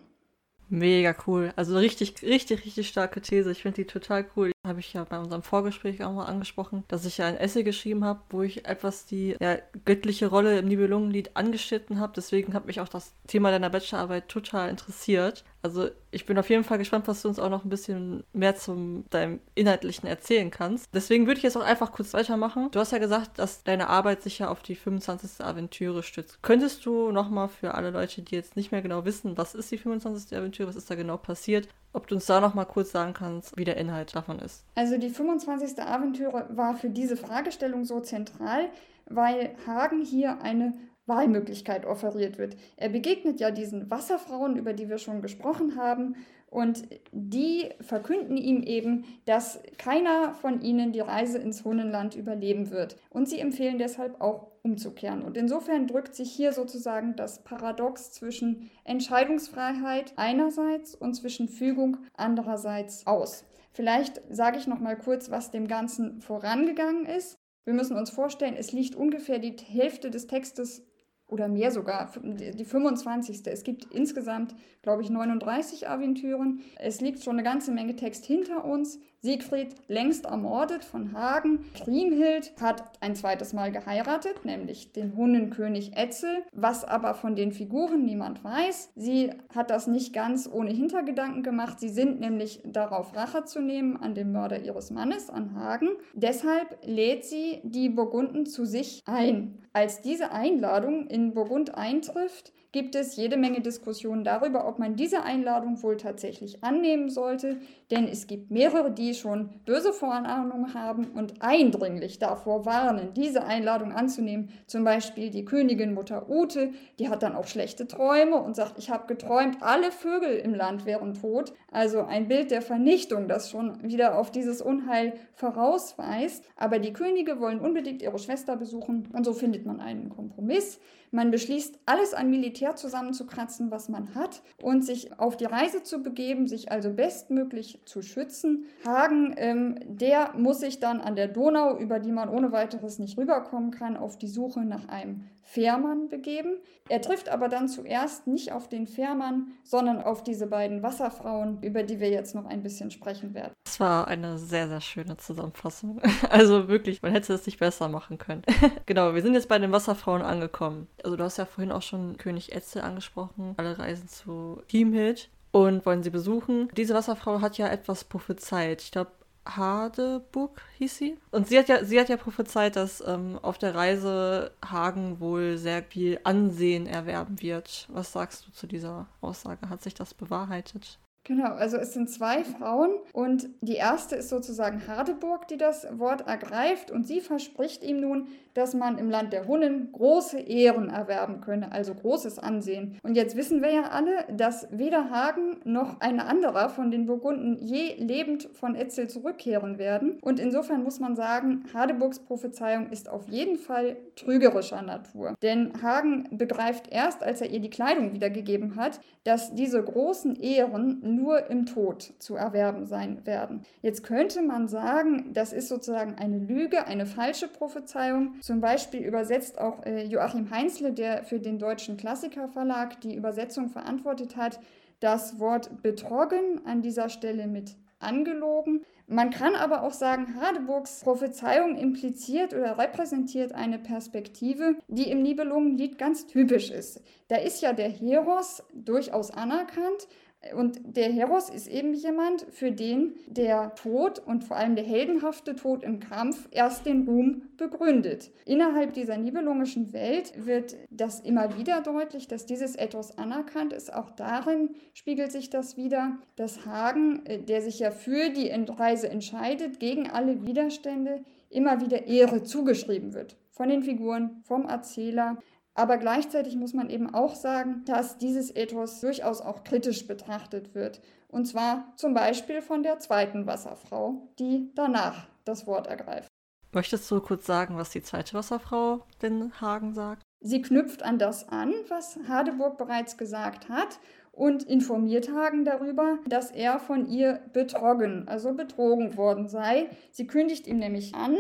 Speaker 2: Mega cool. Also richtig, richtig, richtig starke These. Ich finde die total cool. Habe ich ja bei unserem Vorgespräch auch mal angesprochen, dass ich ja ein Essay geschrieben habe, wo ich etwas die ja, göttliche Rolle im Nibelungenlied angeschnitten habe. Deswegen hat mich auch das Thema deiner Bachelorarbeit total interessiert. Also ich bin auf jeden Fall gespannt, was du uns auch noch ein bisschen mehr zum deinem Inhaltlichen erzählen kannst. Deswegen würde ich jetzt auch einfach kurz weitermachen. Du hast ja gesagt, dass deine Arbeit sich ja auf die 25. Aventüre stützt. Könntest du nochmal für alle Leute, die jetzt nicht mehr genau wissen, was ist die 25. Aventüre, was ist da genau passiert, ob du uns da nochmal kurz sagen kannst, wie der Inhalt davon ist?
Speaker 4: Also die 25. Aventüre war für diese Fragestellung so zentral, weil Hagen hier eine Wahlmöglichkeit offeriert wird. Er begegnet ja diesen Wasserfrauen, über die wir schon gesprochen haben, und die verkünden ihm eben, dass keiner von ihnen die Reise ins Hunnenland überleben wird. Und sie empfehlen deshalb auch umzukehren. Und insofern drückt sich hier sozusagen das Paradox zwischen Entscheidungsfreiheit einerseits und zwischen Fügung andererseits aus. Vielleicht sage ich noch mal kurz, was dem Ganzen vorangegangen ist. Wir müssen uns vorstellen, es liegt ungefähr die Hälfte des Textes oder mehr sogar, die 25. Es gibt insgesamt, glaube ich, 39 Aventüren. Es liegt schon eine ganze Menge Text hinter uns. Siegfried längst ermordet von Hagen. Kriemhild hat ein zweites Mal geheiratet, nämlich den Hunnenkönig Etzel, was aber von den Figuren niemand weiß. Sie hat das nicht ganz ohne Hintergedanken gemacht. Sie sind nämlich darauf Rache zu nehmen an dem Mörder ihres Mannes, an Hagen. Deshalb lädt sie die Burgunden zu sich ein. Als diese Einladung in Burgund eintrifft, gibt es jede Menge Diskussionen darüber, ob man diese Einladung wohl tatsächlich annehmen sollte, denn es gibt mehrere, die schon böse Vorahnungen haben und eindringlich davor warnen, diese Einladung anzunehmen. Zum Beispiel die Königin Mutter Ute, die hat dann auch schlechte Träume und sagt, ich habe geträumt, alle Vögel im Land wären tot. Also ein Bild der Vernichtung, das schon wieder auf dieses Unheil vorausweist. Aber die Könige wollen unbedingt ihre Schwester besuchen und so findet man einen Kompromiss. Man beschließt, alles an Militär zusammenzukratzen, was man hat und sich auf die Reise zu begeben, sich also bestmöglich zu schützen. Hagen, ähm, der muss sich dann an der Donau, über die man ohne weiteres nicht rüberkommen kann, auf die Suche nach einem Fährmann begeben. Er trifft aber dann zuerst nicht auf den Fährmann, sondern auf diese beiden Wasserfrauen, über die wir jetzt noch ein bisschen sprechen werden.
Speaker 2: Das war eine sehr, sehr schöne Zusammenfassung. Also wirklich, man hätte es nicht besser machen können. genau, wir sind jetzt bei den Wasserfrauen angekommen. Also du hast ja vorhin auch schon König Etzel angesprochen. Alle reisen zu Kriemhild und wollen sie besuchen. Diese Wasserfrau hat ja etwas prophezeit. Ich glaube, Hadeburg hieß sie. Und sie hat ja, sie hat ja prophezeit, dass ähm, auf der Reise Hagen wohl sehr viel Ansehen erwerben wird. Was sagst du zu dieser Aussage? Hat sich das bewahrheitet?
Speaker 4: Genau, also es sind zwei Frauen und die erste ist sozusagen Hardeburg, die das Wort ergreift und sie verspricht ihm nun, dass man im Land der Hunnen große Ehren erwerben könne, also großes Ansehen. Und jetzt wissen wir ja alle, dass weder Hagen noch ein anderer von den Burgunden je lebend von Etzel zurückkehren werden. Und insofern muss man sagen, Hardeburgs Prophezeiung ist auf jeden Fall trügerischer Natur. Denn Hagen begreift erst, als er ihr die Kleidung wiedergegeben hat, dass diese großen Ehren nur im Tod zu erwerben sein werden. Jetzt könnte man sagen, das ist sozusagen eine Lüge, eine falsche Prophezeiung. Zum Beispiel übersetzt auch äh, Joachim Heinzle, der für den Deutschen Klassikerverlag die Übersetzung verantwortet hat, das Wort betrogen an dieser Stelle mit angelogen. Man kann aber auch sagen, Hardeburgs Prophezeiung impliziert oder repräsentiert eine Perspektive, die im Nibelungenlied ganz typisch ist. Da ist ja der Heros durchaus anerkannt, und der Heros ist eben jemand, für den der Tod und vor allem der heldenhafte Tod im Kampf erst den Ruhm begründet. Innerhalb dieser nibelungischen Welt wird das immer wieder deutlich, dass dieses Ethos anerkannt ist. Auch darin spiegelt sich das wieder, dass Hagen, äh, der sich ja für die Reise entscheidet, gegen alle Widerstände, immer wieder Ehre zugeschrieben wird. Von den Figuren, vom Erzähler. Aber gleichzeitig muss man eben auch sagen, dass dieses Ethos durchaus auch kritisch betrachtet wird. Und zwar zum Beispiel von der zweiten Wasserfrau, die danach das Wort ergreift.
Speaker 2: Möchtest du kurz sagen, was die zweite Wasserfrau den Hagen sagt?
Speaker 4: Sie knüpft an das an, was Hadeburg bereits gesagt hat und informiert Hagen darüber, dass er von ihr betrogen, also betrogen worden sei. Sie kündigt ihm nämlich an,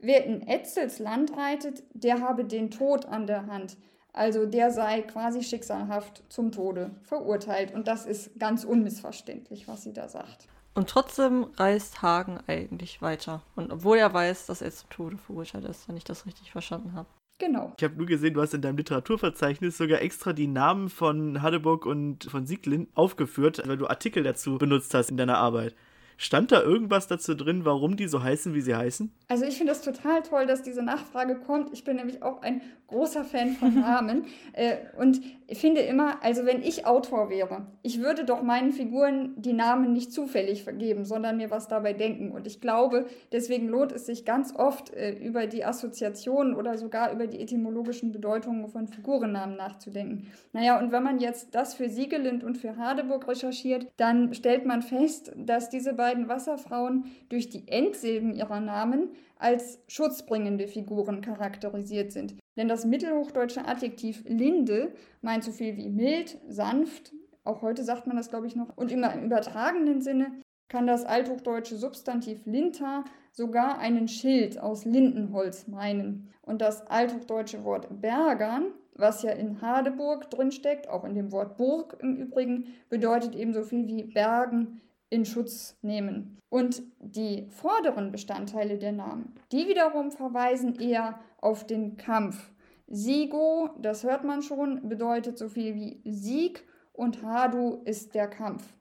Speaker 4: Wer in Etzels Land reitet, der habe den Tod an der Hand. Also der sei quasi schicksalhaft zum Tode verurteilt. Und das ist ganz unmissverständlich, was sie da sagt.
Speaker 2: Und trotzdem reist Hagen eigentlich weiter. Und obwohl er weiß, dass er zum Tode verurteilt ist, wenn ich das richtig verstanden habe.
Speaker 4: Genau.
Speaker 3: Ich habe nur gesehen, du hast in deinem Literaturverzeichnis sogar extra die Namen von Hadeburg und von Sieglin aufgeführt, weil du Artikel dazu benutzt hast in deiner Arbeit. Stand da irgendwas dazu drin, warum die so heißen, wie sie heißen?
Speaker 4: Also ich finde es total toll, dass diese Nachfrage kommt. Ich bin nämlich auch ein großer Fan von Namen äh, und finde immer, also wenn ich Autor wäre, ich würde doch meinen Figuren die Namen nicht zufällig vergeben, sondern mir was dabei denken. Und ich glaube, deswegen lohnt es sich ganz oft äh, über die Assoziationen oder sogar über die etymologischen Bedeutungen von Figurennamen nachzudenken. Naja, und wenn man jetzt das für Siegelind und für Hardeburg recherchiert, dann stellt man fest, dass diese beiden beiden Wasserfrauen durch die Endsilben ihrer Namen als schutzbringende Figuren charakterisiert sind. Denn das mittelhochdeutsche Adjektiv linde meint so viel wie mild, sanft, auch heute sagt man das, glaube ich, noch, und im übertragenen Sinne kann das althochdeutsche Substantiv linta sogar einen Schild aus Lindenholz meinen. Und das althochdeutsche Wort bergern, was ja in Hadeburg drinsteckt, auch in dem Wort Burg im Übrigen, bedeutet eben so viel wie Bergen, in Schutz nehmen. Und die vorderen Bestandteile der Namen, die wiederum verweisen eher auf den Kampf. Sigo, das hört man schon, bedeutet so viel wie Sieg und Hadu ist der Kampf.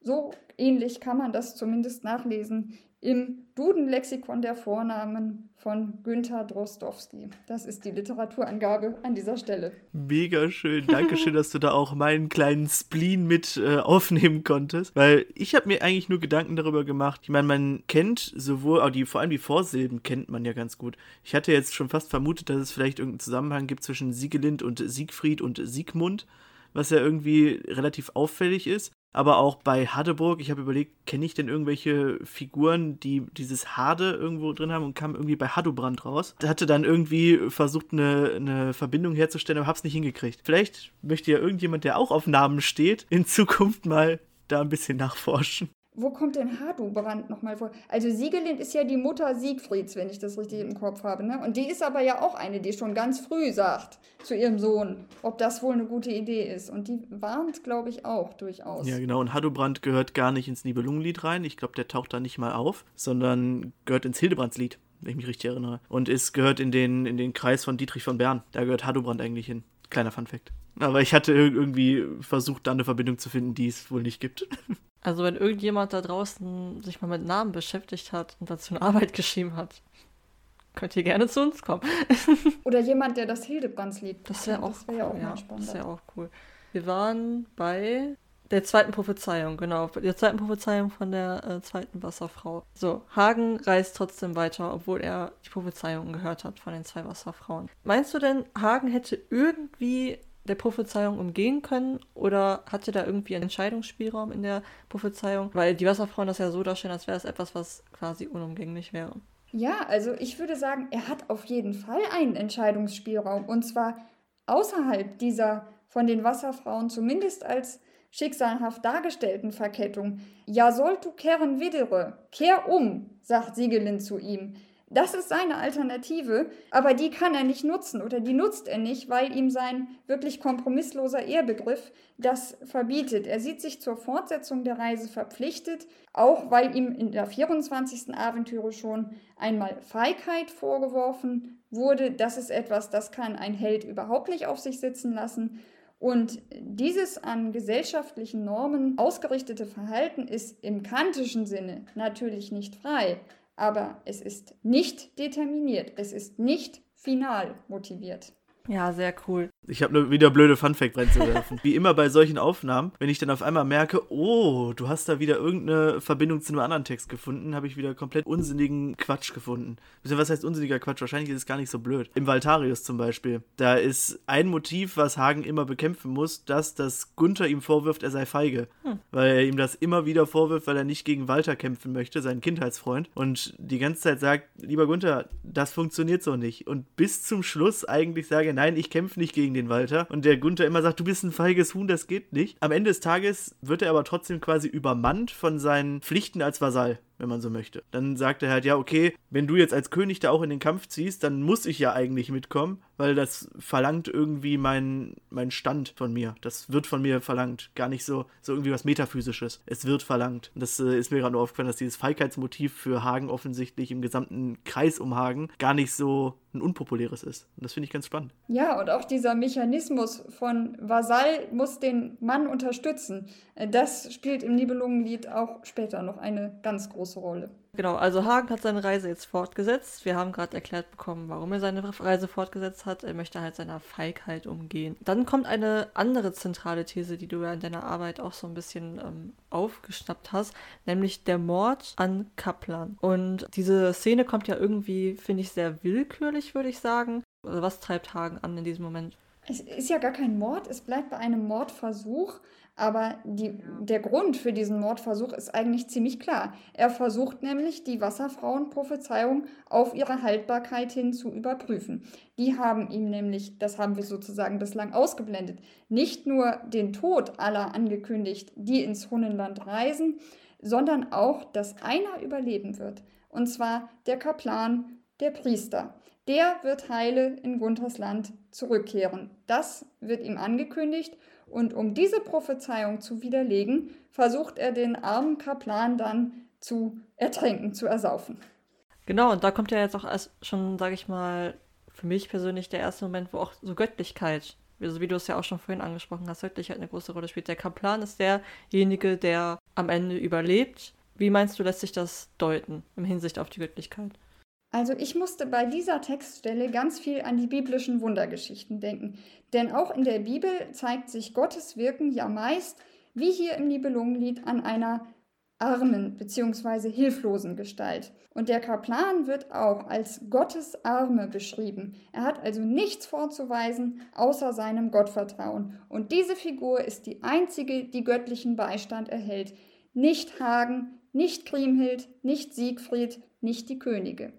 Speaker 4: So ähnlich kann man das zumindest nachlesen im Duden-Lexikon der Vornamen von Günther Drostowski. Das ist die Literaturangabe an dieser Stelle.
Speaker 3: Mega schön. Dankeschön, dass du da auch meinen kleinen Spleen mit äh, aufnehmen konntest. Weil ich habe mir eigentlich nur Gedanken darüber gemacht. Ich meine, man kennt sowohl, auch die, vor allem die Vorsilben kennt man ja ganz gut. Ich hatte jetzt schon fast vermutet, dass es vielleicht irgendeinen Zusammenhang gibt zwischen Siegelind und Siegfried und Siegmund was ja irgendwie relativ auffällig ist. Aber auch bei Hardeburg, ich habe überlegt, kenne ich denn irgendwelche Figuren, die dieses Hade irgendwo drin haben und kam irgendwie bei Hadobrand raus. Hatte dann irgendwie versucht, eine, eine Verbindung herzustellen, aber hab's nicht hingekriegt. Vielleicht möchte ja irgendjemand, der auch auf Namen steht, in Zukunft mal da ein bisschen nachforschen.
Speaker 4: Wo kommt denn Hardubrand nochmal vor? Also Siegelind ist ja die Mutter Siegfrieds, wenn ich das richtig im Kopf habe. Ne? Und die ist aber ja auch eine, die schon ganz früh sagt zu ihrem Sohn, ob das wohl eine gute Idee ist. Und die warnt, glaube ich, auch durchaus.
Speaker 3: Ja, genau. Und Hardubrand gehört gar nicht ins Nibelungenlied rein. Ich glaube, der taucht da nicht mal auf, sondern gehört ins Hildebrandslied, wenn ich mich richtig erinnere. Und es gehört in den, in den Kreis von Dietrich von Bern. Da gehört Hardubrand eigentlich hin. Kleiner Funfact. Aber ich hatte irgendwie versucht, da eine Verbindung zu finden, die es wohl nicht gibt.
Speaker 2: Also wenn irgendjemand da draußen sich mal mit Namen beschäftigt hat und dazu eine Arbeit geschrieben hat, könnt ihr gerne zu uns kommen.
Speaker 4: Oder jemand, der das Hildebrandslied.
Speaker 2: Das wäre auch, das wär cool, auch ja, spannend. Das wäre auch cool. Wir waren bei der zweiten Prophezeiung, genau. Der zweiten Prophezeiung von der äh, zweiten Wasserfrau. So, Hagen reist trotzdem weiter, obwohl er die Prophezeiung gehört hat von den zwei Wasserfrauen. Meinst du denn, Hagen hätte irgendwie der Prophezeiung umgehen können oder hatte da irgendwie einen Entscheidungsspielraum in der Prophezeiung? Weil die Wasserfrauen das ja so darstellen, als wäre es etwas, was quasi unumgänglich wäre.
Speaker 4: Ja, also ich würde sagen, er hat auf jeden Fall einen Entscheidungsspielraum und zwar außerhalb dieser von den Wasserfrauen zumindest als schicksalhaft dargestellten Verkettung. Ja, sollt du kehren widere, kehr um, sagt Siegelin zu ihm. Das ist seine Alternative, aber die kann er nicht nutzen oder die nutzt er nicht, weil ihm sein wirklich kompromissloser Ehrbegriff das verbietet. Er sieht sich zur Fortsetzung der Reise verpflichtet, auch weil ihm in der 24. Aventüre schon einmal Feigheit vorgeworfen wurde. Das ist etwas, das kann ein Held überhaupt nicht auf sich sitzen lassen. Und dieses an gesellschaftlichen Normen ausgerichtete Verhalten ist im kantischen Sinne natürlich nicht frei aber es ist nicht determiniert, es ist nicht final motiviert.
Speaker 2: Ja, sehr cool.
Speaker 3: Ich habe nur wieder blöde Funfact reinzuwerfen. Wie immer bei solchen Aufnahmen, wenn ich dann auf einmal merke, oh, du hast da wieder irgendeine Verbindung zu einem anderen Text gefunden, habe ich wieder komplett unsinnigen Quatsch gefunden. Was heißt unsinniger Quatsch? Wahrscheinlich ist es gar nicht so blöd. Im Valtarius zum Beispiel, da ist ein Motiv, was Hagen immer bekämpfen muss, dass das Gunther ihm vorwirft, er sei feige. Hm. Weil er ihm das immer wieder vorwirft, weil er nicht gegen Walter kämpfen möchte, seinen Kindheitsfreund. Und die ganze Zeit sagt, lieber Gunther, das funktioniert so nicht. Und bis zum Schluss eigentlich sage, nein, ich kämpfe nicht gegen den Walter. Und der Gunther immer sagt, du bist ein feiges Huhn, das geht nicht. Am Ende des Tages wird er aber trotzdem quasi übermannt von seinen Pflichten als Vasall wenn man so möchte. Dann sagt er halt, ja, okay, wenn du jetzt als König da auch in den Kampf ziehst, dann muss ich ja eigentlich mitkommen, weil das verlangt irgendwie mein, mein Stand von mir. Das wird von mir verlangt. Gar nicht so, so irgendwie was Metaphysisches. Es wird verlangt. Und das äh, ist mir gerade nur aufgefallen, dass dieses Feigheitsmotiv für Hagen offensichtlich im gesamten Kreis um Hagen gar nicht so ein unpopuläres ist. Und das finde ich ganz spannend.
Speaker 4: Ja, und auch dieser Mechanismus von Vasall muss den Mann unterstützen. Äh, das spielt im Nibelungenlied auch später noch eine ganz große Rolle.
Speaker 2: Genau, also Hagen hat seine Reise jetzt fortgesetzt. Wir haben gerade erklärt bekommen, warum er seine Reise fortgesetzt hat. Er möchte halt seiner Feigheit umgehen. Dann kommt eine andere zentrale These, die du ja in deiner Arbeit auch so ein bisschen ähm, aufgeschnappt hast, nämlich der Mord an Kaplan. Und diese Szene kommt ja irgendwie, finde ich, sehr willkürlich, würde ich sagen. Also was treibt Hagen an in diesem Moment?
Speaker 4: Es ist ja gar kein Mord, es bleibt bei einem Mordversuch. Aber die, der Grund für diesen Mordversuch ist eigentlich ziemlich klar. Er versucht nämlich, die Wasserfrauenprophezeiung auf ihre Haltbarkeit hin zu überprüfen. Die haben ihm nämlich, das haben wir sozusagen bislang ausgeblendet, nicht nur den Tod aller angekündigt, die ins Hunnenland reisen, sondern auch, dass einer überleben wird. Und zwar der Kaplan, der Priester. Der wird heile in Gunthers Land zurückkehren. Das wird ihm angekündigt Und um diese Prophezeiung zu widerlegen, versucht er den armen Kaplan dann zu ertränken, zu ersaufen.
Speaker 2: Genau, und da kommt ja jetzt auch schon, sage ich mal, für mich persönlich der erste Moment, wo auch so Göttlichkeit, also wie du es ja auch schon vorhin angesprochen hast, Göttlichkeit eine große Rolle spielt. Der Kaplan ist derjenige, der am Ende überlebt. Wie meinst du, lässt sich das deuten im Hinsicht auf die Göttlichkeit?
Speaker 4: Also ich musste bei dieser Textstelle ganz viel an die biblischen Wundergeschichten denken. Denn auch in der Bibel zeigt sich Gottes Wirken ja meist, wie hier im Nibelungenlied, an einer armen bzw. hilflosen Gestalt. Und der Kaplan wird auch als Gottes Arme beschrieben. Er hat also nichts vorzuweisen außer seinem Gottvertrauen. Und diese Figur ist die einzige, die göttlichen Beistand erhält. Nicht Hagen, nicht Kriemhild, nicht Siegfried, nicht die Könige.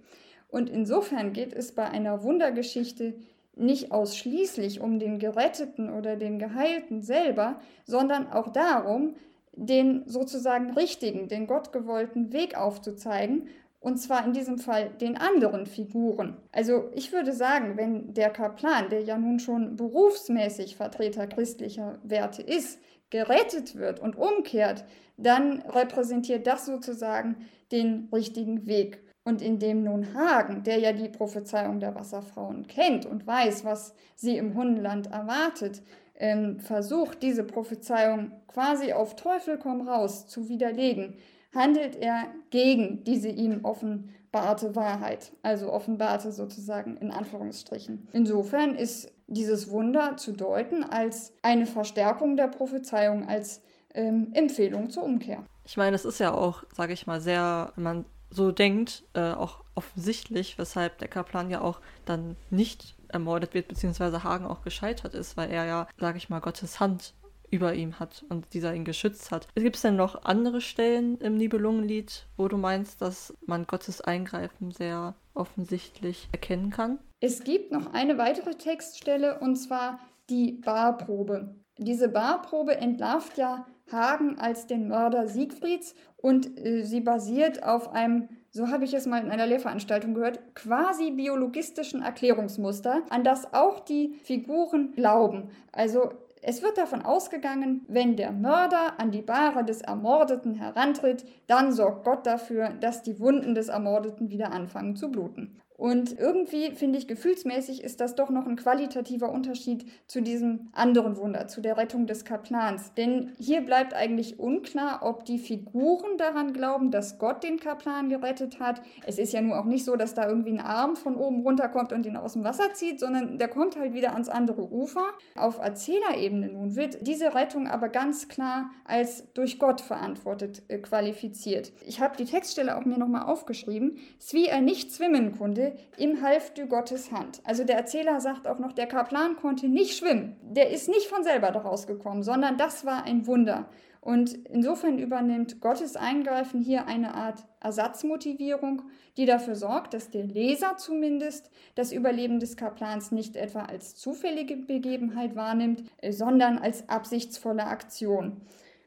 Speaker 4: Und insofern geht es bei einer Wundergeschichte nicht ausschließlich um den Geretteten oder den Geheilten selber, sondern auch darum, den sozusagen richtigen, den gottgewollten Weg aufzuzeigen, und zwar in diesem Fall den anderen Figuren. Also ich würde sagen, wenn der Kaplan, der ja nun schon berufsmäßig Vertreter christlicher Werte ist, gerettet wird und umkehrt, dann repräsentiert das sozusagen den richtigen Weg. Und indem nun Hagen, der ja die Prophezeiung der Wasserfrauen kennt und weiß, was sie im Hundenland erwartet, ähm, versucht, diese Prophezeiung quasi auf Teufel komm raus zu widerlegen, handelt er gegen diese ihm offenbarte Wahrheit, also offenbarte sozusagen in Anführungsstrichen. Insofern ist dieses Wunder zu deuten als eine Verstärkung der Prophezeiung, als ähm, Empfehlung zur Umkehr.
Speaker 2: Ich meine, es ist ja auch, sage ich mal, sehr, wenn man so denkt, äh, auch offensichtlich, weshalb der Kaplan ja auch dann nicht ermordet wird, beziehungsweise Hagen auch gescheitert ist, weil er ja, sage ich mal, Gottes Hand über ihm hat und dieser ihn geschützt hat. Gibt es denn noch andere Stellen im Nibelungenlied, wo du meinst, dass man Gottes Eingreifen sehr offensichtlich erkennen kann?
Speaker 4: Es gibt noch eine weitere Textstelle und zwar die Barprobe. Diese Barprobe entlarvt ja Hagen als den Mörder Siegfrieds und äh, sie basiert auf einem, so habe ich es mal in einer Lehrveranstaltung gehört, quasi biologistischen Erklärungsmuster, an das auch die Figuren glauben. Also es wird davon ausgegangen, wenn der Mörder an die Bahre des Ermordeten herantritt, dann sorgt Gott dafür, dass die Wunden des Ermordeten wieder anfangen zu bluten. Und irgendwie finde ich, gefühlsmäßig ist das doch noch ein qualitativer Unterschied zu diesem anderen Wunder, zu der Rettung des Kaplans. Denn hier bleibt eigentlich unklar, ob die Figuren daran glauben, dass Gott den Kaplan gerettet hat. Es ist ja nur auch nicht so, dass da irgendwie ein Arm von oben runterkommt und ihn aus dem Wasser zieht, sondern der kommt halt wieder ans andere Ufer. Auf Erzählerebene nun wird diese Rettung aber ganz klar als durch Gott verantwortet äh, qualifiziert. Ich habe die Textstelle auch mir nochmal aufgeschrieben. Wie er nicht schwimmen konnte, im half du Gottes Hand. Also der Erzähler sagt auch noch, der Kaplan konnte nicht schwimmen. Der ist nicht von selber daraus gekommen, sondern das war ein Wunder. Und insofern übernimmt Gottes Eingreifen hier eine Art Ersatzmotivierung, die dafür sorgt, dass der Leser zumindest das Überleben des Kaplans nicht etwa als zufällige Begebenheit wahrnimmt, sondern als absichtsvolle Aktion.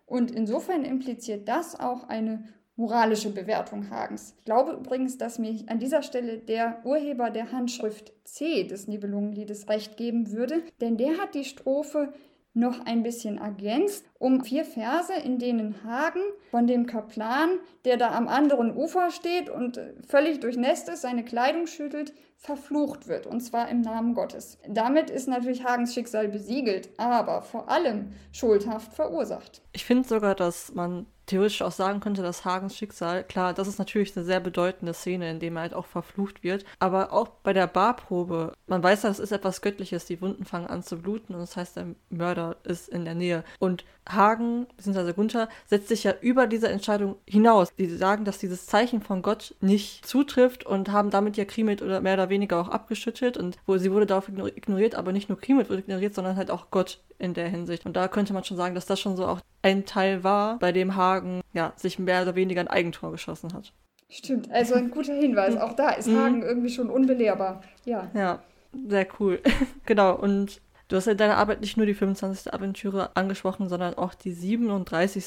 Speaker 4: Und insofern impliziert das auch eine moralische Bewertung Hagens. Ich glaube übrigens, dass mir an dieser Stelle der Urheber der Handschrift C des Nibelungenliedes recht geben würde, denn der hat die Strophe noch ein bisschen ergänzt um vier Verse, in denen Hagen von dem Kaplan, der da am anderen Ufer steht und völlig durchnässt ist, seine Kleidung schüttelt, verflucht wird, und zwar im Namen Gottes. Damit ist natürlich Hagens Schicksal besiegelt, aber vor allem schuldhaft verursacht.
Speaker 2: Ich finde sogar, dass man theoretisch auch sagen könnte, dass Hagens Schicksal, klar, das ist natürlich eine sehr bedeutende Szene, in der er halt auch verflucht wird, aber auch bei der Barprobe, man weiß, das ist etwas Göttliches, die Wunden fangen an zu bluten und das heißt, der Mörder ist in der Nähe. Und Hagen bzw. Gunther setzt sich ja über diese Entscheidung hinaus. Die sagen, dass dieses Zeichen von Gott nicht zutrifft und haben damit ja Krimit oder mehr oder weniger auch abgeschüttelt und wo sie wurde darauf ignoriert, aber nicht nur Krimit wurde ignoriert, sondern halt auch Gott in der Hinsicht. Und da könnte man schon sagen, dass das schon so auch ein Teil war, bei dem Hagen ja sich mehr oder weniger ein Eigentor geschossen hat.
Speaker 4: Stimmt, also ein guter Hinweis. Auch da ist mhm. Hagen irgendwie schon unbelehrbar. Ja.
Speaker 2: Ja, sehr cool. genau. Und Du hast in deiner Arbeit nicht nur die 25. Aventüre angesprochen, sondern auch die 37.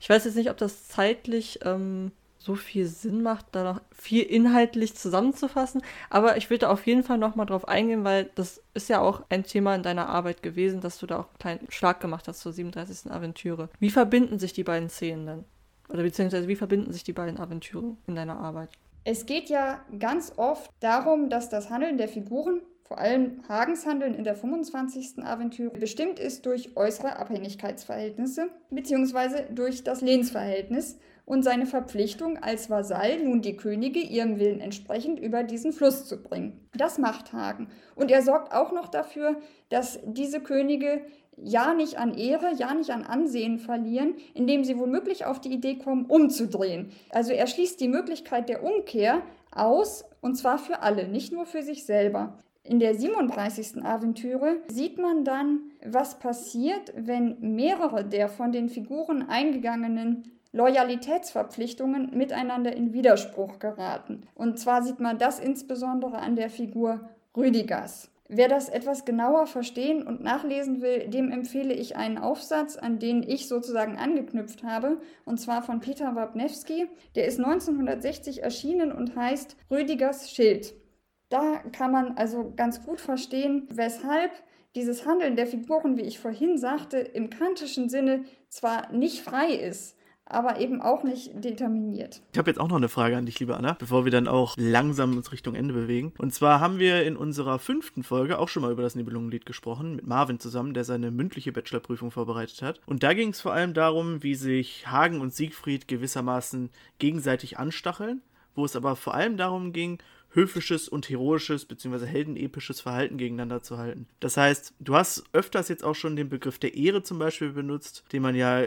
Speaker 2: Ich weiß jetzt nicht, ob das zeitlich ähm, so viel Sinn macht, da noch viel inhaltlich zusammenzufassen. Aber ich würde auf jeden Fall nochmal drauf eingehen, weil das ist ja auch ein Thema in deiner Arbeit gewesen, dass du da auch einen kleinen Schlag gemacht hast zur 37. Aventüre. Wie verbinden sich die beiden Szenen denn? Oder beziehungsweise wie verbinden sich die beiden Aventüre in deiner Arbeit?
Speaker 4: Es geht ja ganz oft darum, dass das Handeln der Figuren vor allem Hagens Handeln in der 25. Aventüre bestimmt ist durch äußere Abhängigkeitsverhältnisse bzw. durch das Lehnsverhältnis und seine Verpflichtung als Vasall, nun die Könige ihrem Willen entsprechend über diesen Fluss zu bringen. Das macht Hagen. Und er sorgt auch noch dafür, dass diese Könige ja nicht an Ehre, ja nicht an Ansehen verlieren, indem sie womöglich auf die Idee kommen, umzudrehen. Also er schließt die Möglichkeit der Umkehr aus, und zwar für alle, nicht nur für sich selber. In der 37. Aventüre sieht man dann, was passiert, wenn mehrere der von den Figuren eingegangenen Loyalitätsverpflichtungen miteinander in Widerspruch geraten. Und zwar sieht man das insbesondere an der Figur Rüdigers. Wer das etwas genauer verstehen und nachlesen will, dem empfehle ich einen Aufsatz, an den ich sozusagen angeknüpft habe, und zwar von Peter Wabnewski. Der ist 1960 erschienen und heißt Rüdigers Schild. Da kann man also ganz gut verstehen, weshalb dieses Handeln der Figuren, wie ich vorhin sagte, im kantischen Sinne zwar nicht frei ist, aber eben auch nicht determiniert.
Speaker 3: Ich habe jetzt auch noch eine Frage an dich, liebe Anna, bevor wir dann auch langsam uns Richtung Ende bewegen. Und zwar haben wir in unserer fünften Folge auch schon mal über das Nibelungenlied gesprochen, mit Marvin zusammen, der seine mündliche Bachelorprüfung vorbereitet hat. Und da ging es vor allem darum, wie sich Hagen und Siegfried gewissermaßen gegenseitig anstacheln, wo es aber vor allem darum ging, höfisches und heroisches bzw. heldenepisches Verhalten gegeneinander zu halten. Das heißt, du hast öfters jetzt auch schon den Begriff der Ehre zum Beispiel benutzt, den man ja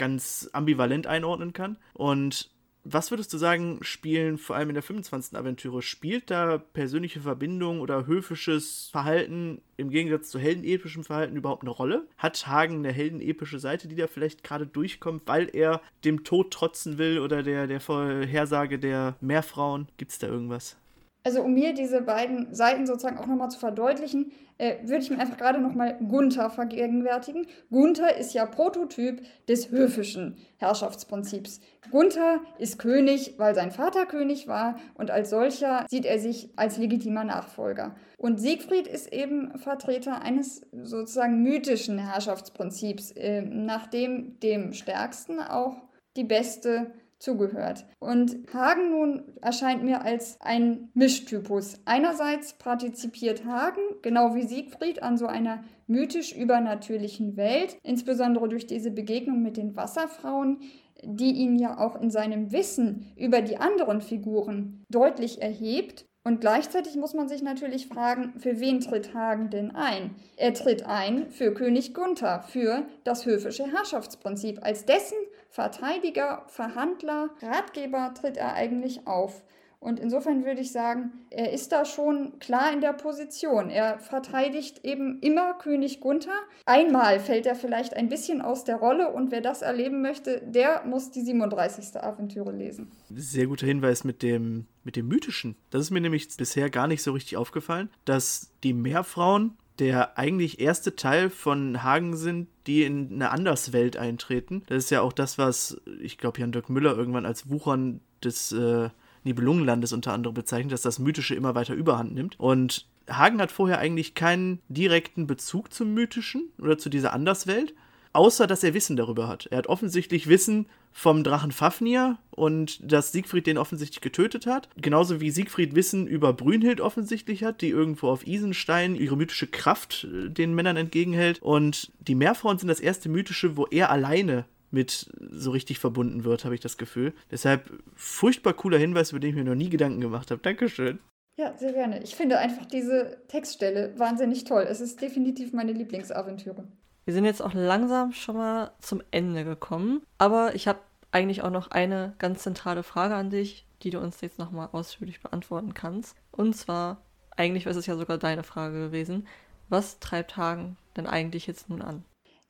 Speaker 3: ganz ambivalent einordnen kann. Und was würdest du sagen, spielen vor allem in der 25. Aventüre? Spielt da persönliche Verbindung oder höfisches Verhalten im Gegensatz zu heldenepischem Verhalten überhaupt eine Rolle? Hat Hagen eine heldenepische Seite, die da vielleicht gerade durchkommt, weil er dem Tod trotzen will oder der, der Vorhersage der Meerfrauen? Gibt es da irgendwas?
Speaker 4: Also um mir diese beiden Seiten sozusagen auch nochmal zu verdeutlichen, äh, würde ich mir einfach gerade nochmal Gunther vergegenwärtigen. Gunther ist ja Prototyp des höfischen Herrschaftsprinzips. Gunther ist König, weil sein Vater König war und als solcher sieht er sich als legitimer Nachfolger. Und Siegfried ist eben Vertreter eines sozusagen mythischen Herrschaftsprinzips, äh, nachdem dem Stärksten auch die beste zugehört. Und Hagen nun erscheint mir als ein Mischtypus. Einerseits partizipiert Hagen, genau wie Siegfried, an so einer mythisch übernatürlichen Welt, insbesondere durch diese Begegnung mit den Wasserfrauen, die ihn ja auch in seinem Wissen über die anderen Figuren deutlich erhebt. Und gleichzeitig muss man sich natürlich fragen, für wen tritt Hagen denn ein? Er tritt ein für König Gunther, für das höfische Herrschaftsprinzip. Als dessen Verteidiger, Verhandler, Ratgeber tritt er eigentlich auf. Und insofern würde ich sagen, er ist da schon klar in der Position. Er verteidigt eben immer König Gunther. Einmal fällt er vielleicht ein bisschen aus der Rolle und wer das erleben möchte, der muss die 37. Aventüre lesen.
Speaker 3: Sehr guter Hinweis mit dem, mit dem Mythischen. Das ist mir nämlich bisher gar nicht so richtig aufgefallen, dass die Meerfrauen der eigentlich erste Teil von Hagen sind, die in eine Anderswelt eintreten. Das ist ja auch das, was ich glaube Jan Dirk Müller irgendwann als Wuchern des äh, Nibelungenlandes unter anderem bezeichnet, dass das Mythische immer weiter Überhand nimmt. Und Hagen hat vorher eigentlich keinen direkten Bezug zum Mythischen oder zu dieser Anderswelt, außer dass er Wissen darüber hat. Er hat offensichtlich Wissen vom Drachen Fafnir und dass Siegfried den offensichtlich getötet hat. Genauso wie Siegfried Wissen über Brünnhild offensichtlich hat, die irgendwo auf Isenstein ihre mythische Kraft äh, den Männern entgegenhält. Und die Meerfrauen sind das erste mythische, wo er alleine mit so richtig verbunden wird, habe ich das Gefühl. Deshalb furchtbar cooler Hinweis, über den ich mir noch nie Gedanken gemacht habe. Dankeschön.
Speaker 4: Ja, sehr gerne. Ich finde einfach diese Textstelle wahnsinnig toll. Es ist definitiv meine Lieblingsaventüre.
Speaker 2: Wir sind jetzt auch langsam schon mal zum Ende gekommen, aber ich habe eigentlich auch noch eine ganz zentrale Frage an dich, die du uns jetzt nochmal ausführlich beantworten kannst. Und zwar, eigentlich ist es ja sogar deine Frage gewesen, was treibt Hagen denn eigentlich jetzt nun an?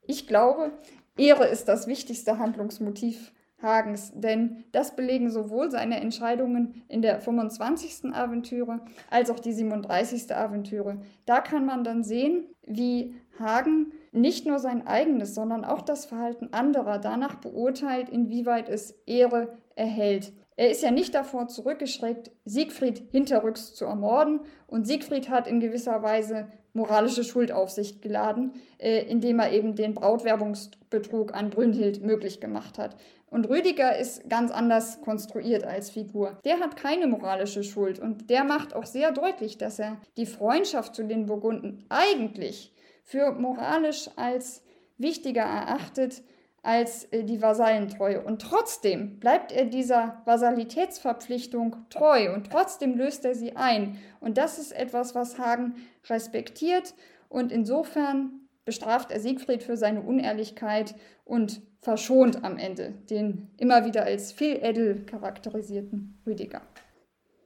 Speaker 4: Ich glaube, Ehre ist das wichtigste Handlungsmotiv Hagens, denn das belegen sowohl seine Entscheidungen in der 25. Aventüre als auch die 37. Aventüre. Da kann man dann sehen, wie Hagen nicht nur sein eigenes, sondern auch das Verhalten anderer danach beurteilt, inwieweit es Ehre erhält. Er ist ja nicht davor zurückgeschreckt, Siegfried hinterrücks zu ermorden und Siegfried hat in gewisser Weise moralische Schuld auf sich geladen, äh, indem er eben den Brautwerbungsbetrug an Brünnhild möglich gemacht hat. Und Rüdiger ist ganz anders konstruiert als Figur. Der hat keine moralische Schuld und der macht auch sehr deutlich, dass er die Freundschaft zu den Burgunden eigentlich für moralisch als wichtiger erachtet als äh, die Vasallentreue. Und trotzdem bleibt er dieser Vasallitätsverpflichtung treu und trotzdem löst er sie ein. Und das ist etwas, was Hagen respektiert und insofern bestraft er Siegfried für seine Unehrlichkeit und verschont am Ende den immer wieder als Phil charakterisierten Rüdiger.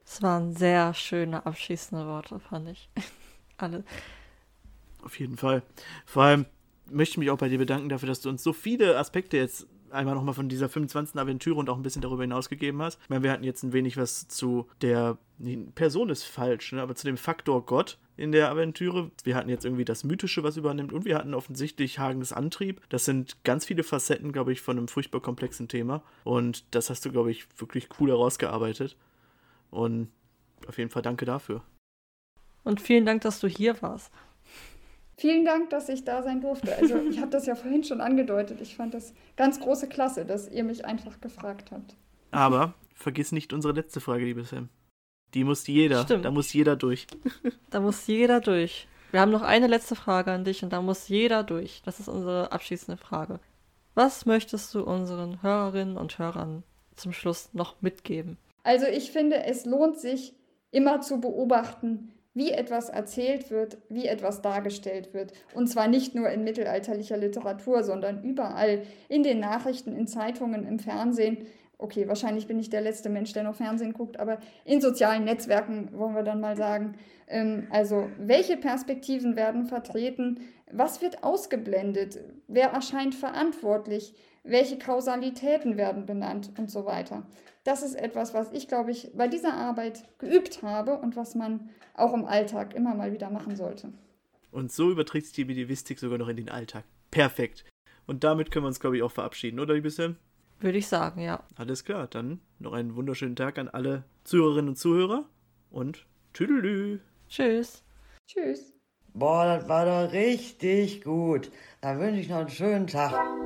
Speaker 2: Es waren sehr schöne abschließende Worte, fand ich. Alle.
Speaker 3: Auf jeden Fall. Vor allem möchte ich mich auch bei dir bedanken dafür, dass du uns so viele Aspekte jetzt einmal nochmal von dieser 25. Aventur und auch ein bisschen darüber hinaus gegeben hast. Ich meine, wir hatten jetzt ein wenig was zu der Person ist falsch, ne, aber zu dem Faktor Gott in der Aventüre. Wir hatten jetzt irgendwie das Mythische, was übernimmt, und wir hatten offensichtlich Hagens Antrieb. Das sind ganz viele Facetten, glaube ich, von einem furchtbar komplexen Thema. Und das hast du, glaube ich, wirklich cool herausgearbeitet. Und auf jeden Fall danke dafür.
Speaker 2: Und vielen Dank, dass du hier warst.
Speaker 4: Vielen Dank, dass ich da sein durfte. Also ich habe das ja vorhin schon angedeutet. Ich fand das ganz große Klasse, dass ihr mich einfach gefragt habt.
Speaker 3: Aber vergiss nicht unsere letzte Frage, liebe Sam. Die muss jeder. Stimmt. Da muss jeder durch.
Speaker 2: da muss jeder durch. Wir haben noch eine letzte Frage an dich und da muss jeder durch. Das ist unsere abschließende Frage. Was möchtest du unseren Hörerinnen und Hörern zum Schluss noch mitgeben?
Speaker 4: Also ich finde, es lohnt sich immer zu beobachten, wie etwas erzählt wird, wie etwas dargestellt wird. Und zwar nicht nur in mittelalterlicher Literatur, sondern überall in den Nachrichten, in Zeitungen, im Fernsehen. Okay, wahrscheinlich bin ich der letzte Mensch, der noch Fernsehen guckt, aber in sozialen Netzwerken wollen wir dann mal sagen. Ähm, also, welche Perspektiven werden vertreten? Was wird ausgeblendet? Wer erscheint verantwortlich? Welche Kausalitäten werden benannt und so weiter? Das ist etwas, was ich, glaube ich, bei dieser Arbeit geübt habe und was man auch im Alltag immer mal wieder machen sollte.
Speaker 3: Und so überträgt sich die Medivistik sogar noch in den Alltag. Perfekt. Und damit können wir uns, glaube ich, auch verabschieden, oder, liebe Sam?
Speaker 2: Würde ich sagen, ja.
Speaker 3: Alles klar, dann noch einen wunderschönen Tag an alle Zuhörerinnen und Zuhörer und tüdelü.
Speaker 2: Tschüss.
Speaker 4: Tschüss.
Speaker 1: Boah, das war doch richtig gut. Da wünsche ich noch einen schönen Tag.